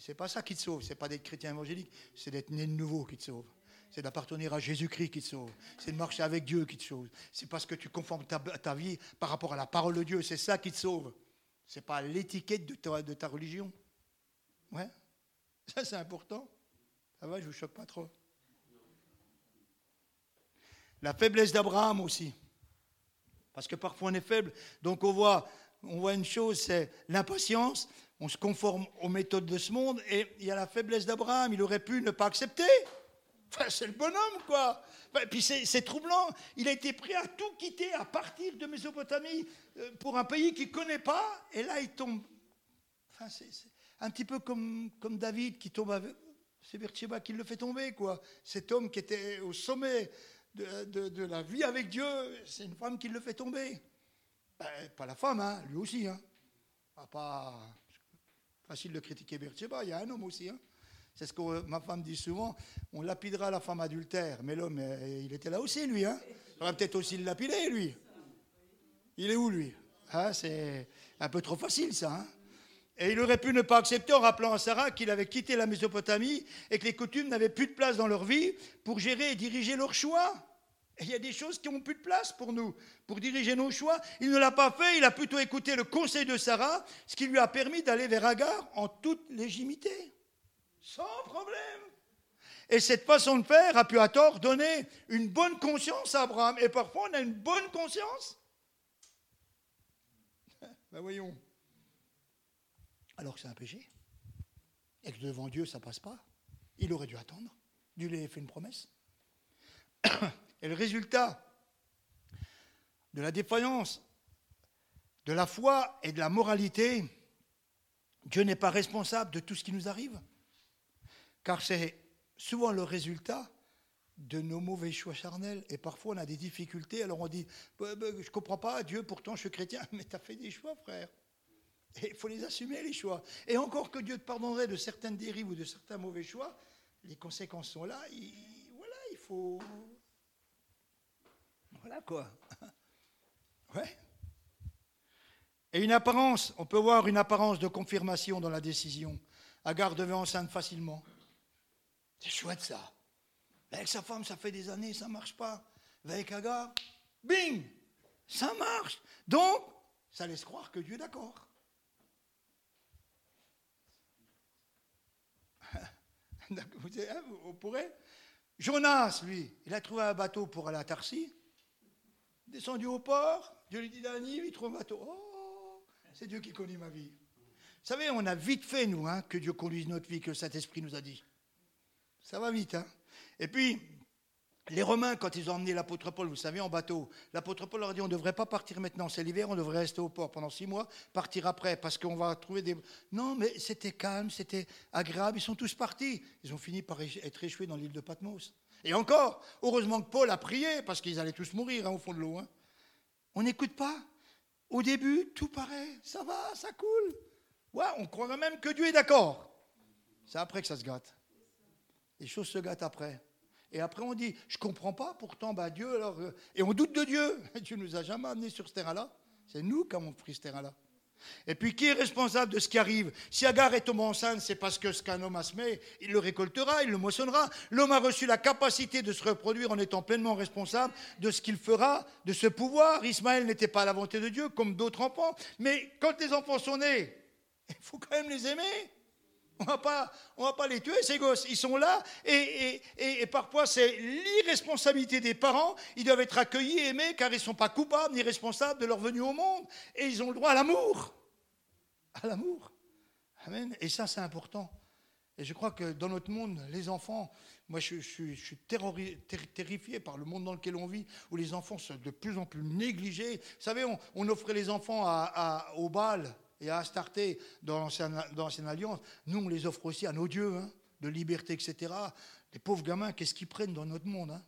C'est pas ça qui te sauve, c'est pas d'être chrétien évangélique, c'est d'être né de nouveau qui te sauve. C'est d'appartenir à Jésus-Christ qui te sauve. C'est de marcher avec Dieu qui te sauve. C'est parce que tu conformes ta, vie par rapport à la parole de Dieu. C'est ça qui te sauve. C'est pas l'étiquette de ta, religion. Ouais. Ça, c'est important. Ça va, je vous choque pas trop. La faiblesse d'Abraham aussi. Parce que parfois on est faible. Donc on voit, on voit une chose, c'est l'impatience on se conforme aux méthodes de ce monde et il y a la faiblesse d'Abraham. Il aurait pu ne pas accepter. C'est le bonhomme, quoi. Et puis c'est troublant. Il a été prêt à tout quitter, à partir de Mésopotamie euh, pour un pays qu'il ne connaît pas. Et là, il tombe. Enfin, c'est un petit peu comme, David qui tombe avec. C'est Bercheba qui le fait tomber, quoi. Cet homme qui était au sommet de, la vie avec Dieu, c'est une femme qui le fait tomber. Ben, pas la femme, hein, lui aussi. Hein. Facile de critiquer Bercheba, il y a un homme aussi. Hein. C'est ce que ma femme dit souvent. On lapidera la femme adultère, mais l'homme, euh, il était là aussi, lui. Hein. On va peut-être aussi le lapider, lui. Il est où, lui? Hein, C'est un peu trop facile, ça. Et il aurait pu ne pas accepter en rappelant à Sarah qu'il avait quitté la Mésopotamie et que les coutumes n'avaient plus de place dans leur vie pour gérer et diriger leurs choix. Il y a des choses qui n'ont plus de place pour nous, pour diriger nos choix. Il ne l'a pas fait, il a plutôt écouté le conseil de Sarah, ce qui lui a permis d'aller vers Agar en toute légitimité sans problème. Et cette façon de faire a pu à tort donner une bonne conscience à Abraham. Et parfois, on a une bonne conscience. (laughs) Ben voyons. Alors que c'est un péché. Et que devant Dieu, ça ne passe pas. Il aurait dû attendre. Dieu lui avait fait une promesse. (coughs) Et le résultat de la défaillance, de la foi et de la moralité, Dieu n'est pas responsable de tout ce qui nous arrive car c'est souvent le résultat de nos mauvais choix charnels. Et parfois, on a des difficultés. Alors on dit, bah, je ne comprends pas, Dieu, pourtant je suis chrétien. (laughs) Mais tu as fait des choix, frère. Et il faut les assumer, les choix. Et encore que Dieu te pardonnerait de certaines dérives ou de certains mauvais choix, les conséquences sont là. voilà, il faut... Voilà quoi. (laughs) Et une apparence, on peut voir une apparence de confirmation dans la décision. Agar devait enceinte facilement. C'est chouette ça. Avec sa femme, ça fait des années, ça ne marche pas. Avec Agar, bing, ça marche. Donc, ça laisse croire que Dieu est d'accord. (laughs) Vous pourrez Jonas, lui, il a trouvé un bateau pour aller à Tarsi. Descendu au port, Dieu lui dit Dani, il trouve un bateau. Oh, c'est Dieu qui connaît ma vie. Vous savez, on a vite fait, nous, hein, que Dieu conduise notre vie, que le Saint-Esprit nous a dit. Ça va vite. Hein Et puis, les Romains, quand ils ont emmené l'apôtre Paul, vous savez, en bateau, l'apôtre Paul leur a dit on ne devrait pas partir maintenant, c'est l'hiver, on devrait rester au port pendant six mois, partir après, parce qu'on va trouver des. Non, mais c'était calme, c'était agréable, ils sont tous partis. Ils ont fini par être échoués dans l'île de Patmos. Et encore, heureusement que Paul a prié, parce qu'ils allaient tous mourir hein, au fond de l'eau. Hein. On n'écoute pas. Au début, tout paraît, ça va, ça coule. Ouais, on croirait même que Dieu est d'accord. C'est après que ça se gâte. Les choses se gâtent après. Et après, on dit, je ne comprends pas, pourtant, bah, Dieu, alors. Euh, et on doute de Dieu. (laughs) Dieu ne nous a jamais amenés sur ce terrain-là. C'est nous qui avons pris ce terrain-là. Et puis, qui est responsable de ce qui arrive Si Agar est tombée enceinte, c'est parce que ce qu'un homme a semé, il le récoltera, il le moissonnera. L'homme a reçu la capacité de se reproduire en étant pleinement responsable de ce qu'il fera, de ce pouvoir. Ismaël n'était pas à la volonté de Dieu, comme d'autres enfants. Mais quand les enfants sont nés, il faut quand même les aimer. On ne va pas les tuer, ces gosses. Ils sont là et, parfois c'est l'irresponsabilité des parents. Ils doivent être accueillis et aimés car ils ne sont pas coupables ni responsables de leur venue au monde. Et ils ont le droit à l'amour. À l'amour. Amen. Et ça, c'est important. Et je crois que dans notre monde, les enfants, moi je, suis terrifié par le monde dans lequel on vit, où les enfants sont de plus en plus négligés. Vous savez, on, offrait les enfants au bal et à Astarté dans l'ancienne alliance, nous on les offre aussi à nos dieux, hein, de liberté, etc. Les pauvres gamins, qu'est-ce qu'ils prennent dans notre monde hein?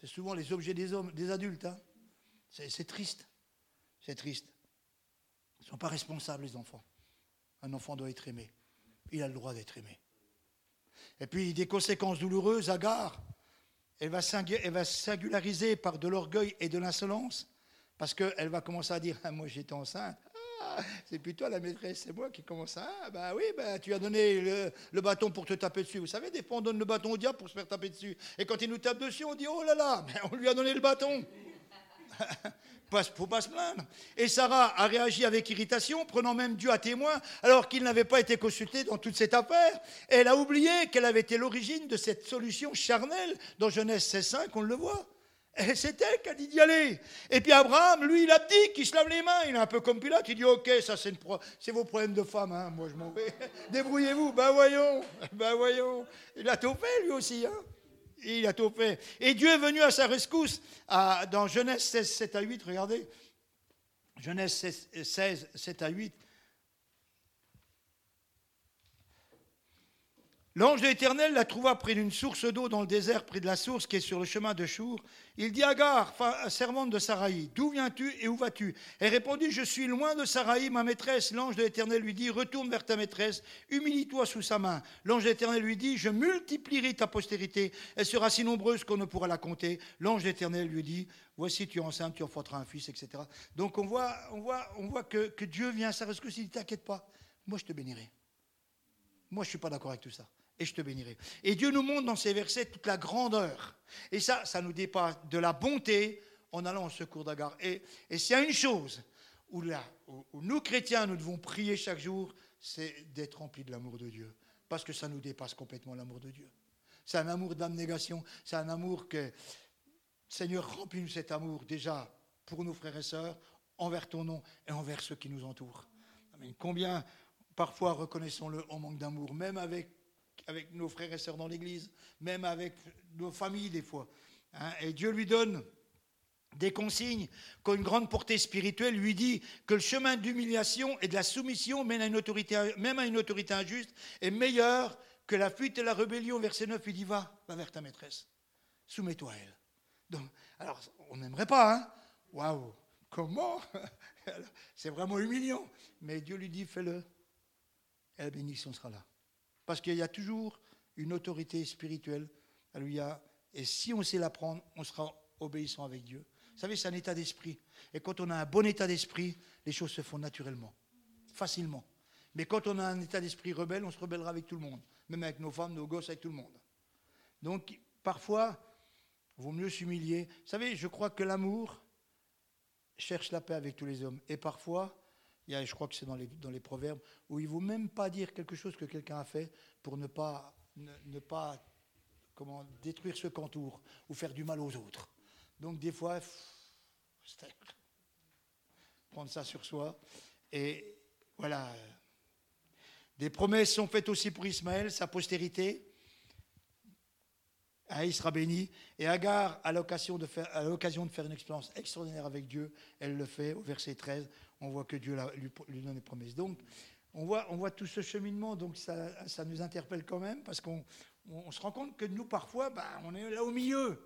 C'est souvent les objets des hommes, des adultes. Hein c'est triste. C'est triste. Ils ne sont pas responsables, les enfants. Un enfant doit être aimé. Il a le droit d'être aimé. Et puis, des conséquences douloureuses, Agar, elle va, elle va singulariser par de l'orgueil et de l'insolence, parce qu'elle va commencer à dire ah, Moi j'étais enceinte, c'est plutôt la maîtresse, c'est moi qui commence à. Ah, bah oui, bah, tu as donné le, bâton pour te taper dessus. Vous savez, des fois, on donne le bâton au diable pour se faire taper dessus. Et quand il nous tape dessus, on dit Oh là là, on lui a donné le bâton. (laughs) Il faut pas se plaindre. Et Sarah a réagi avec irritation, prenant même Dieu à témoin, alors qu'il n'avait pas été consulté dans toute cette affaire. elle a oublié qu'elle avait été l'origine de cette solution charnelle dans Genèse 16.5, on le voit. Et c'est elle qui a dit d'y aller. Et puis Abraham, lui, il a dit qu'il se lave les mains. Il est un peu comme Pilate. Il dit Ok, ça c'est, vos problèmes de femme. Hein. Moi, je m'en vais. (laughs) Débrouillez-vous. Ben voyons. Ben voyons. Il a tout fait, lui aussi. Hein. Il a tout fait. Et Dieu est venu à sa rescousse dans Genèse 16, 7 à 8. Regardez. Genèse 16, 7 à 8. L'ange de l'Éternel la trouva près d'une source d'eau dans le désert, près de la source qui est sur le chemin de Chour. Il dit Agar, servante de Saraï, d'où viens-tu et où vas-tu? Elle répondit, je suis loin de Saraï, ma maîtresse. L'ange de l'Éternel lui dit, retourne vers ta maîtresse, humilie-toi sous sa main. L'ange de l'Éternel lui dit, je multiplierai ta postérité, elle sera si nombreuse qu'on ne pourra la compter. L'ange de l'Éternel lui dit, voici tu es enceinte, tu enfanteras un fils, etc. Donc on voit, on voit, on voit que, Dieu vient à sa rescousse, il dit, t'inquiète pas, moi je te bénirai. Moi je ne suis pas d'accord avec tout ça et je te bénirai. Et Dieu nous montre dans ces versets toute la grandeur. Et ça, ça nous dépasse de la bonté en allant au secours d'Agar. Et, s'il y a une chose où, là, où, nous, chrétiens, nous devons prier chaque jour, c'est d'être remplis de l'amour de Dieu. Parce que ça nous dépasse complètement l'amour de Dieu. C'est un amour d'abnégation, c'est un amour que, Seigneur, remplis-nous cet amour déjà pour nos frères et sœurs, envers ton nom et envers ceux qui nous entourent. Combien, parfois, reconnaissons-le, on manque d'amour, même avec avec nos frères et sœurs dans l'Église, même avec nos familles des fois. Hein. et Dieu lui donne des consignes qu'une grande portée spirituelle lui dit que le chemin d'humiliation et de la soumission même à une autorité injuste est meilleur que la fuite et la rébellion. Verset 9, il dit va, va vers ta maîtresse, soumets-toi à elle. Donc, alors, on n'aimerait pas, hein Waouh, comment? (laughs) C'est vraiment humiliant. Mais Dieu lui dit fais-le, et la bénédiction sera là. Parce qu'il y a toujours une autorité spirituelle. Alléluia. Et si on sait l'apprendre, on sera obéissant avec Dieu. Vous savez, c'est un état d'esprit. Et quand on a un bon état d'esprit, les choses se font naturellement, facilement. Mais quand on a un état d'esprit rebelle, on se rebellera avec tout le monde, même avec nos femmes, nos gosses, avec tout le monde. Donc, parfois, il vaut mieux s'humilier. Vous savez, je crois que l'amour cherche la paix avec tous les hommes. Et parfois, je crois que c'est dans les, dans les proverbes, où il ne vaut même pas dire quelque chose que quelqu'un a fait pour ne pas, ne, pas comment, détruire ce qu'entoure ou faire du mal aux autres. Donc des fois, prendre ça sur soi. Et voilà. Des promesses sont faites aussi pour Ismaël, sa postérité. Il sera béni. Et Agar, à l'occasion de, faire, à l'occasion de faire une expérience extraordinaire avec Dieu, elle le fait au verset 13 on voit que Dieu lui, donne des promesses. Donc, on voit, tout ce cheminement, donc ça, nous interpelle quand même, parce qu'on on, se rend compte que nous, parfois, ben, on est là au milieu,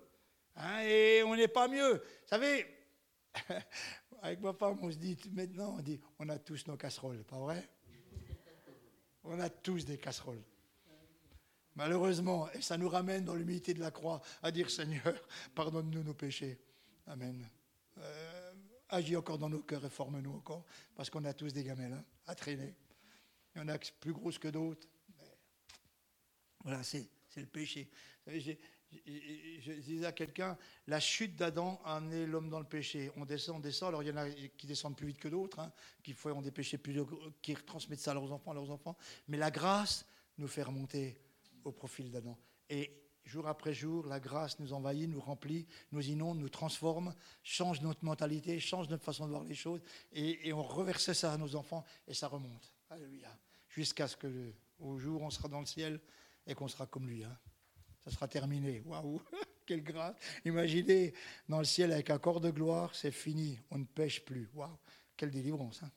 hein, et on n'est pas mieux. Vous savez, (laughs) avec ma femme, on se dit, maintenant, on dit, on a tous nos casseroles, pas vrai? On a tous des casseroles. Malheureusement, et ça nous ramène dans l'humilité de la croix à dire, Seigneur, pardonne-nous nos péchés. Amen. Agis encore dans nos cœurs et forme-nous encore, parce qu'on a tous des gamelles hein, à traîner. Il y en a plus grosses que d'autres. Voilà, c'est le péché. Je, disais à quelqu'un, la chute d'Adam en est l'homme dans le péché. On descend, on descend. Alors il y en a qui descendent plus vite que d'autres, hein, qui font des péchés plus, qui transmettent ça à leurs enfants, à leurs enfants. Mais la grâce nous fait remonter au profil d'Adam. Et jour après jour, la grâce nous envahit, nous remplit, nous inonde, nous transforme, change notre mentalité, change notre façon de voir les choses, et, on reverse ça à nos enfants, et ça remonte. Alléluia. Jusqu'à ce que au jour on sera dans le ciel et qu'on sera comme lui. Hein. Ça sera terminé. Waouh, (laughs) quelle grâce. Imaginez dans le ciel avec un corps de gloire, c'est fini, on ne pêche plus. Waouh, quelle délivrance. Hein.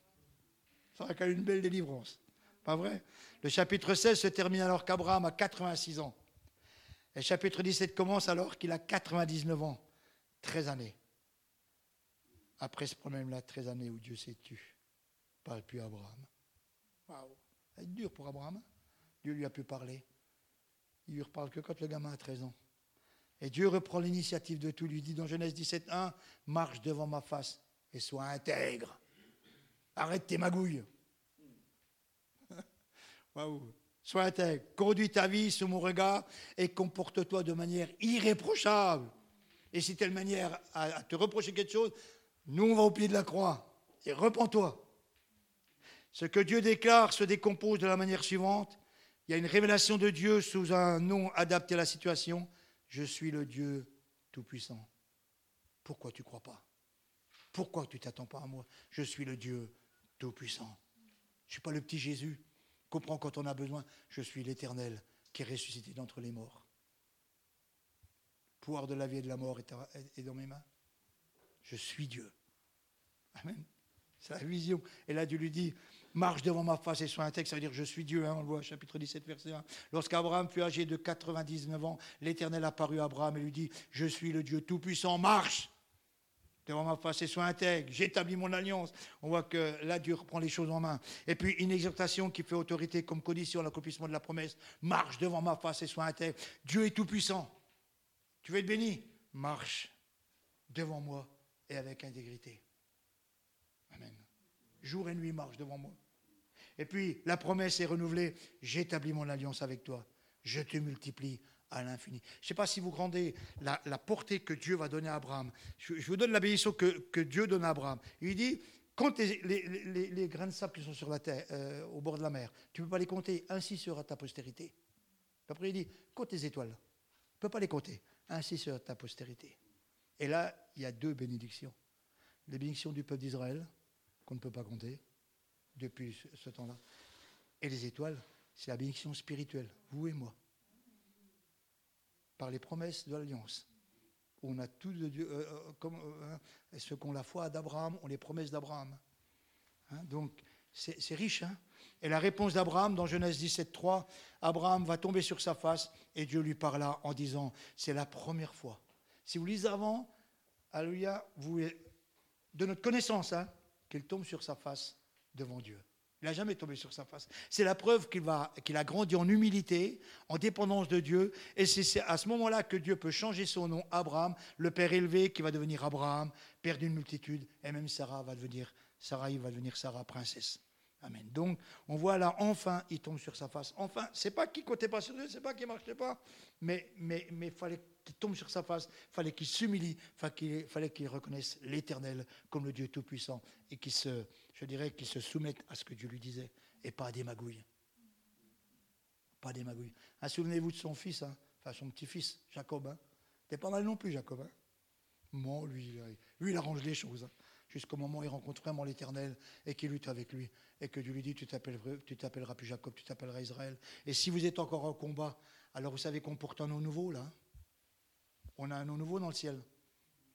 Ça sera quand une belle délivrance. Pas vrai? Le chapitre 16 se termine alors qu'Abraham a 86 ans. Le chapitre 17 commence alors qu'il a 99 ans, 13 années. Après ce problème-là, 13 années où Dieu s'est tu, parle plus à Abraham. Waouh, c'est dur pour Abraham. Dieu lui a pu parler. Il lui reparle que quand le gamin a 13 ans. Et Dieu reprend l'initiative de tout, lui dit dans Genèse 17, 1, marche devant ma face et sois intègre. Arrête tes magouilles. (laughs) Waouh. Sois intègre, conduis ta vie sous mon regard et comporte-toi de manière irréprochable. Et si telle manière à, te reprocher quelque chose, nous on va au pied de la croix et repens-toi. Ce que Dieu déclare se décompose de la manière suivante. Il y a une révélation de Dieu sous un nom adapté à la situation. Je suis le Dieu Tout-Puissant. Pourquoi tu ne crois pas? Pourquoi tu t'attends pas à moi? Je suis le Dieu Tout-Puissant. Je ne suis pas le petit Jésus. Comprends quand on a besoin, je suis l'Éternel qui est ressuscité d'entre les morts. pouvoir de la vie et de la mort est dans mes mains. Je suis Dieu. Amen. C'est la vision. Et là, Dieu lui dit, marche devant ma face et sois texte. Ça veut dire, je suis Dieu, hein, on le voit, chapitre 17, verset 1. Lorsqu'Abraham fut âgé de 99 ans, l'Éternel apparut à Abraham et lui dit, je suis le Dieu Tout-Puissant, marche devant ma face et sois intègre. J'établis mon alliance. On voit que là, Dieu reprend les choses en main. Et puis, une exhortation qui fait autorité comme condition à l'accomplissement de la promesse. Marche devant ma face et sois intègre. Dieu est tout-puissant. Tu veux être béni? Marche devant moi et avec intégrité. Amen. Jour et nuit marche devant moi. Et puis la promesse est renouvelée, j'établis mon alliance avec toi, je te multiplie à l'infini. Je ne sais pas si vous rendez la, portée que Dieu va donner à Abraham. Je, vous donne la bénédiction que, Dieu donne à Abraham. Il dit, compte les, grains de sable qui sont sur la terre, euh, au bord de la mer. Tu ne peux pas les compter, ainsi sera ta postérité. Après, il dit, compte les étoiles. Tu ne peux pas les compter, ainsi sera ta postérité. Et là, il y a deux bénédictions. Les bénédictions du peuple d'Israël, qu'on ne peut pas compter depuis ce temps-là. Et les étoiles, c'est la bénédiction spirituelle, vous et moi. Par les promesses de l'Alliance. On a tout de Dieu, euh, euh, comme euh, hein, ceux qui ont la foi d'Abraham ont les promesses d'Abraham. Hein, donc, c'est riche. Hein et la réponse d'Abraham dans Genèse 17, 3, Abraham va tomber sur sa face et Dieu lui parla en disant C'est la première fois. Si vous lisez avant, Alléluia, vous, de notre connaissance, qu'il tombe sur sa face devant Dieu. Il n'a jamais tombé sur sa face. C'est la preuve qu'il a grandi en humilité, en dépendance de Dieu. Et c'est à ce moment-là que Dieu peut changer son nom, Abraham, le père élevé qui va devenir Abraham, père d'une multitude. Et même Sarah va devenir, Sarah va devenir Sarah, princesse. Amen. Donc, on voit là, enfin, il tombe sur sa face. Enfin, c'est pas qu'il comptait pas sur Dieu, c'est pas qu'il marchait pas, mais mais mais fallait qu'il tombe sur sa face, fallait qu'il s'humilie, fallait qu'il reconnaisse l'Éternel comme le Dieu tout-puissant et qu'il se, je dirais, qu'il se soumette à ce que Dieu lui disait et pas à des magouilles. Pas des magouilles. Ah, souvenez-vous de son fils, hein, son petit-fils, Jacob. Hein. T'es pas mal non plus, Jacob. Hein. Bon, lui, lui, il arrange les choses. Hein jusqu'au moment où il rencontre vraiment l'Éternel et qu'il lutte avec lui. Et que Dieu lui dit, tu t'appelleras plus Jacob, tu t'appelleras Israël. Et si vous êtes encore en combat, alors vous savez qu'on porte un nom nouveau là. On a un nom nouveau dans le ciel.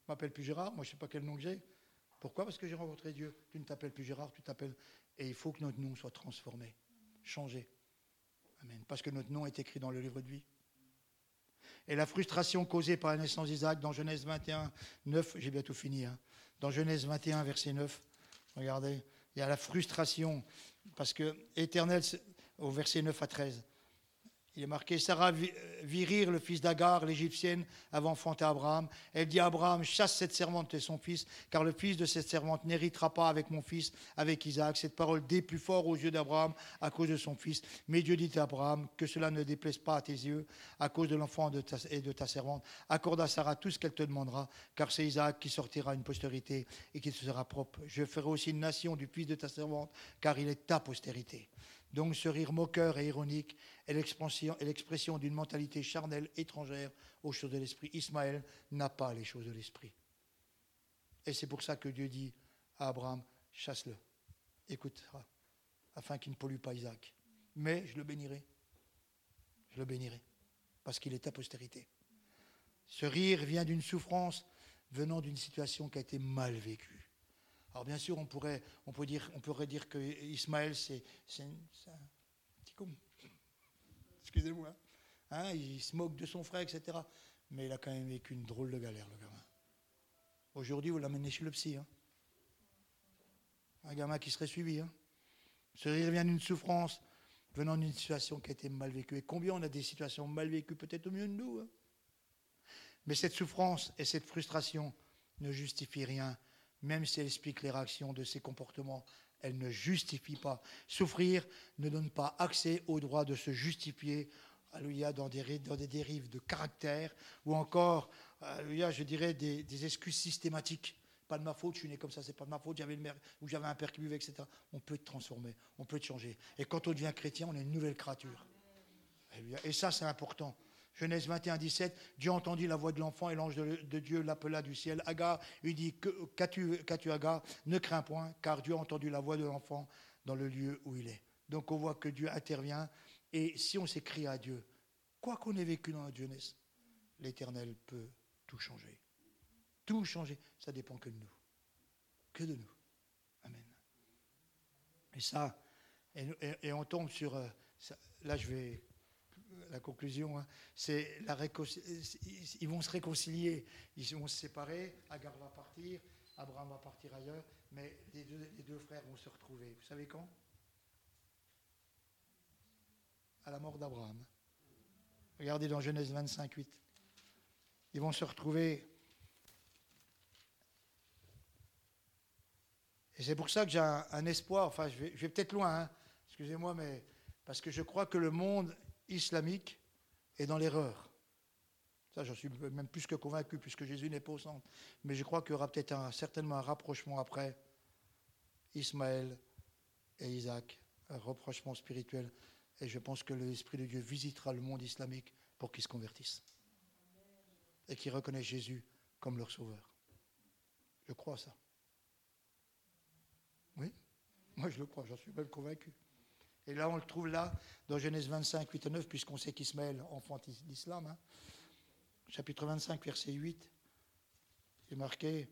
Je m'appelle plus Gérard, moi je ne sais pas quel nom que j'ai. Pourquoi? Parce que j'ai rencontré Dieu. Tu ne t'appelles plus Gérard, tu t'appelles. Et il faut que notre nom soit transformé, changé. Amen. Parce que notre nom est écrit dans le livre de vie. Et la frustration causée par la naissance d'Isaac dans Genèse 21, 9, j'ai bientôt fini, hein, dans Genèse 21, verset 9. Regardez, il y a la frustration, parce que éternel, au verset 9 à 13, il est marqué Sarah vit rire le fils d'Agar, l'Égyptienne, avant enfanté Abraham. Elle dit à Abraham Chasse cette servante et son fils, car le fils de cette servante n'héritera pas avec mon fils, avec Isaac. Cette parole plus fort aux yeux d'Abraham à cause de son fils. Mais Dieu dit à Abraham Que cela ne déplaise pas à tes yeux à cause de l'enfant et de ta servante. Accorde à Sarah tout ce qu'elle te demandera, car c'est Isaac qui sortira une postérité et qui te sera propre. Je ferai aussi une nation du fils de ta servante, car il est ta postérité. Donc ce rire moqueur et ironique est l'expression d'une mentalité charnelle étrangère aux choses de l'esprit. Ismaël n'a pas les choses de l'esprit. Et c'est pour ça que Dieu dit à Abraham, chasse-le, écoutera, afin qu'il ne pollue pas Isaac. Mais je le bénirai. Je le bénirai, parce qu'il est ta postérité. Ce rire vient d'une souffrance venant d'une situation qui a été mal vécue. Alors bien sûr, on pourrait, on peut dire, on pourrait dire que Ismaël, c'est un petit con. Excusez-moi. Hein. Il se moque de son frère, etc. Mais il a quand même vécu une drôle de galère, le gamin. Aujourd'hui, vous l'amenez chez le psy. Hein. Un gamin qui serait suivi. Hein. Ce rire vient d'une souffrance venant d'une situation qui a été mal vécue. Et combien on a des situations mal vécues, peut-être au mieux de nous. Hein. Mais cette souffrance et cette frustration ne justifient rien même si elle explique les réactions de ses comportements, elle ne justifie pas. Souffrir ne donne pas accès au droit de se justifier, alléluia, dans des, dans des dérives de caractère, ou encore, alléluia, je dirais, des, excuses systématiques. Pas de ma faute, je suis né comme ça, c'est pas de ma faute, j'avais le ou j'avais un père qui buvait, etc. On peut te transformer, on peut te changer. Et quand on devient chrétien, on est une nouvelle créature. Et ça, c'est important. Genèse 21, 17, Dieu entendit la voix de l'enfant et l'ange de, Dieu l'appela du ciel. Agar lui dit Qu'as-tu, Agar? Ne crains point, car Dieu a entendu la voix de l'enfant dans le lieu où il est. Donc on voit que Dieu intervient. Et si on s'écrit à Dieu, quoi qu'on ait vécu dans notre jeunesse, l'Éternel peut tout changer. Tout changer. Ça dépend que de nous. Que de nous. Amen. Et ça, et, on tombe sur. Euh, là, je vais. La conclusion, hein, c'est la ils vont se réconcilier, ils vont se séparer. Agar va partir, Abraham va partir ailleurs, mais les deux, frères vont se retrouver. Vous savez quand? À la mort d'Abraham. Regardez dans Genèse 25, 8. Ils vont se retrouver. Et c'est pour ça que j'ai un, espoir. Enfin, je vais, peut-être loin, hein. excusez-moi, mais parce que je crois que le monde islamique est dans l'erreur. Ça, j'en suis même plus que convaincu, puisque Jésus n'est pas au centre. Mais je crois qu'il y aura peut-être certainement un rapprochement après Ismaël et Isaac, un rapprochement spirituel. Et je pense que l'Esprit de Dieu visitera le monde islamique pour qu'ils se convertissent et qu'ils reconnaissent Jésus comme leur sauveur. Je crois ça. Oui, moi je le crois, j'en suis même convaincu. Et là, on le trouve là, dans Genèse 25, 8 et 9, puisqu'on sait qu'Ismaël enfante l'islam. Hein. Chapitre 25, verset 8, c'est marqué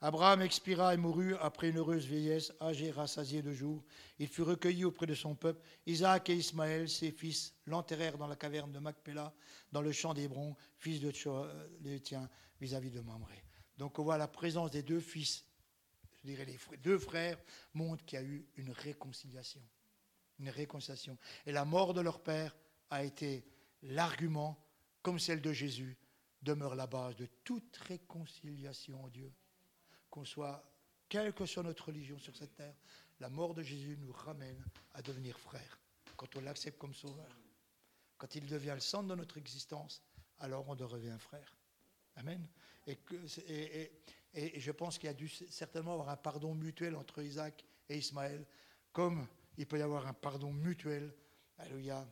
Abraham expira et mourut après une heureuse vieillesse, âgé, rassasié de jours. Il fut recueilli auprès de son peuple. Isaac et Ismaël, ses fils, l'enterrèrent dans la caverne de Macpéla, dans le champ d'Hébron, fils de tien, vis-à-vis de Mamré. Donc on voit la présence des deux fils, je dirais les deux frères, montre qu'il y a eu une réconciliation. Une réconciliation. Et la mort de leur père a été l'argument, comme celle de Jésus, demeure la base de toute réconciliation en Dieu qu'on soit, quelle que soit notre religion sur cette terre, la mort de Jésus nous ramène à devenir frères. Quand on l'accepte comme sauveur, quand il devient le centre de notre existence, alors on devient frère. Amen. Et, et, je pense qu'il y a dû certainement avoir un pardon mutuel entre Isaac et Ismaël, comme il peut y avoir un pardon mutuel, alléluia,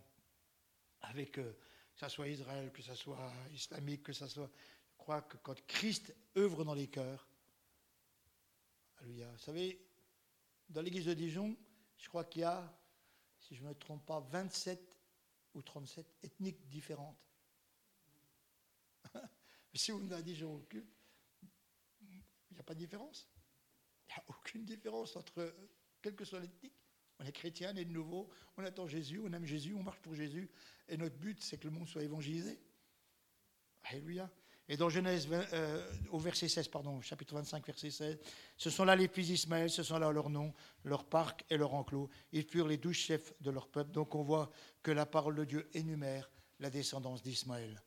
avec euh, que ce soit Israël, que ce soit islamique, que ce soit. Je crois que quand Christ œuvre dans les cœurs, Alléluia. Vous savez, dans l'église de Dijon, je crois qu'il y a, si je ne me trompe pas, 27 ou 37 ethniques différentes. (laughs) si vous à Dijon au il n'y a pas de différence. Il n'y a aucune différence entre, quelle que soit l'ethnique. On est chrétien, on est de nouveau, on attend Jésus, on aime Jésus, on marche pour Jésus. Et notre but, c'est que le monde soit évangélisé. Alléluia. Et dans Genèse, euh, au verset 16, pardon, chapitre 25, verset 16, ce sont là les fils d'Ismaël, ce sont là leurs noms, leur parc et leur enclos. Ils furent les douze chefs de leur peuple. Donc on voit que la parole de Dieu énumère la descendance d'Ismaël.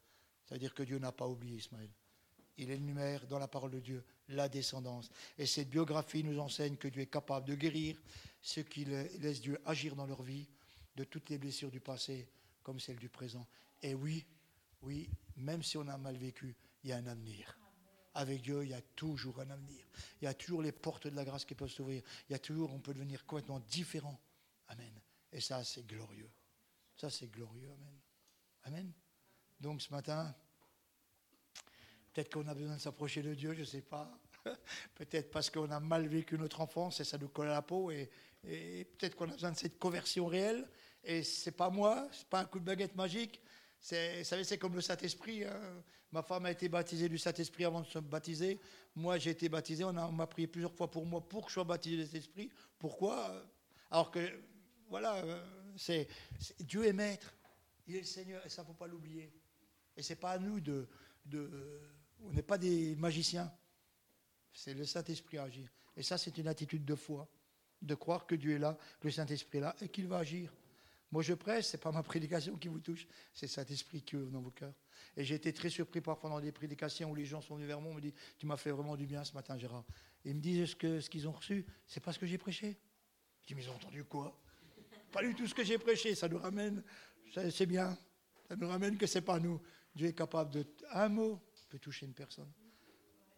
C'est-à-dire que Dieu n'a pas oublié Ismaël. Il énumère dans la parole de Dieu la descendance. Et cette biographie nous enseigne que Dieu est capable de guérir ceux qui laissent Dieu agir dans leur vie, de toutes les blessures du passé comme celles du présent. Et oui, oui, même si on a mal vécu, il y a un avenir. Avec Dieu, il y a toujours un avenir. Il y a toujours les portes de la grâce qui peuvent s'ouvrir. Il y a toujours, on peut devenir complètement différent. Amen. Et ça, c'est glorieux. Ça, c'est glorieux. Amen. Amen. Donc ce matin, peut-être qu'on a besoin de s'approcher de Dieu, je ne sais pas. (laughs) peut-être parce qu'on a mal vécu notre enfance et ça nous colle à la peau. Et, peut-être qu'on a besoin de cette conversion réelle. Et ce n'est pas moi, ce n'est pas un coup de baguette magique. Vous savez, c'est comme le Saint-Esprit. Hein. Ma femme a été baptisée du Saint-Esprit avant de se baptiser. Moi, j'ai été baptisé. On, m'a prié plusieurs fois pour moi pour que je sois baptisé du Saint-Esprit. Pourquoi? Alors que, voilà, euh, c'est, Dieu est maître. Il est le Seigneur et ça, ne faut pas l'oublier. Et ce n'est pas à nous de. de on n'est pas des magiciens. C'est le Saint-Esprit à agir. Et ça, c'est une attitude de foi. De croire que Dieu est là, que le Saint-Esprit est là et qu'il va agir. Moi, je prêche, ce n'est pas ma prédication qui vous touche, c'est cet esprit qui œuvre dans vos cœurs. Et j'ai été très surpris parfois dans des prédications où les gens sont venus vers moi et me disent Tu m'as fait vraiment du bien ce matin, Gérard. Et ils me disent ce qu'ils ont reçu, c'est pas ce que j'ai prêché. Je dis Mais ils ont entendu quoi Pas du tout ce que j'ai prêché. Ça nous ramène, c'est bien, ça nous ramène que c'est pas nous. Dieu est capable de. Un mot peut toucher une personne.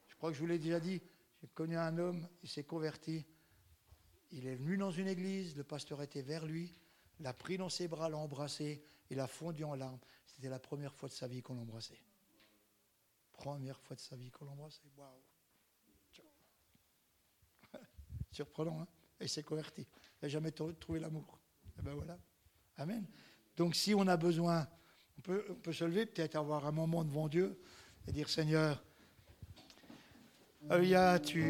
Je crois que je vous l'ai déjà dit. J'ai connu un homme, il s'est converti. Il est venu dans une église, le pasteur était vers lui l'a pris dans ses bras, l'a embrassé, il a fondu en larmes. C'était la première fois de sa vie qu'on l'embrassait. Première fois de sa vie qu'on l'embrassait. Waouh! (laughs) Surprenant, hein? Et il s'est converti. Il n'a jamais trouvé l'amour. Et eh ben voilà. Amen. Donc si on a besoin, on peut, on peut se lever, peut-être avoir un moment devant Dieu et dire Seigneur, Eulia, tu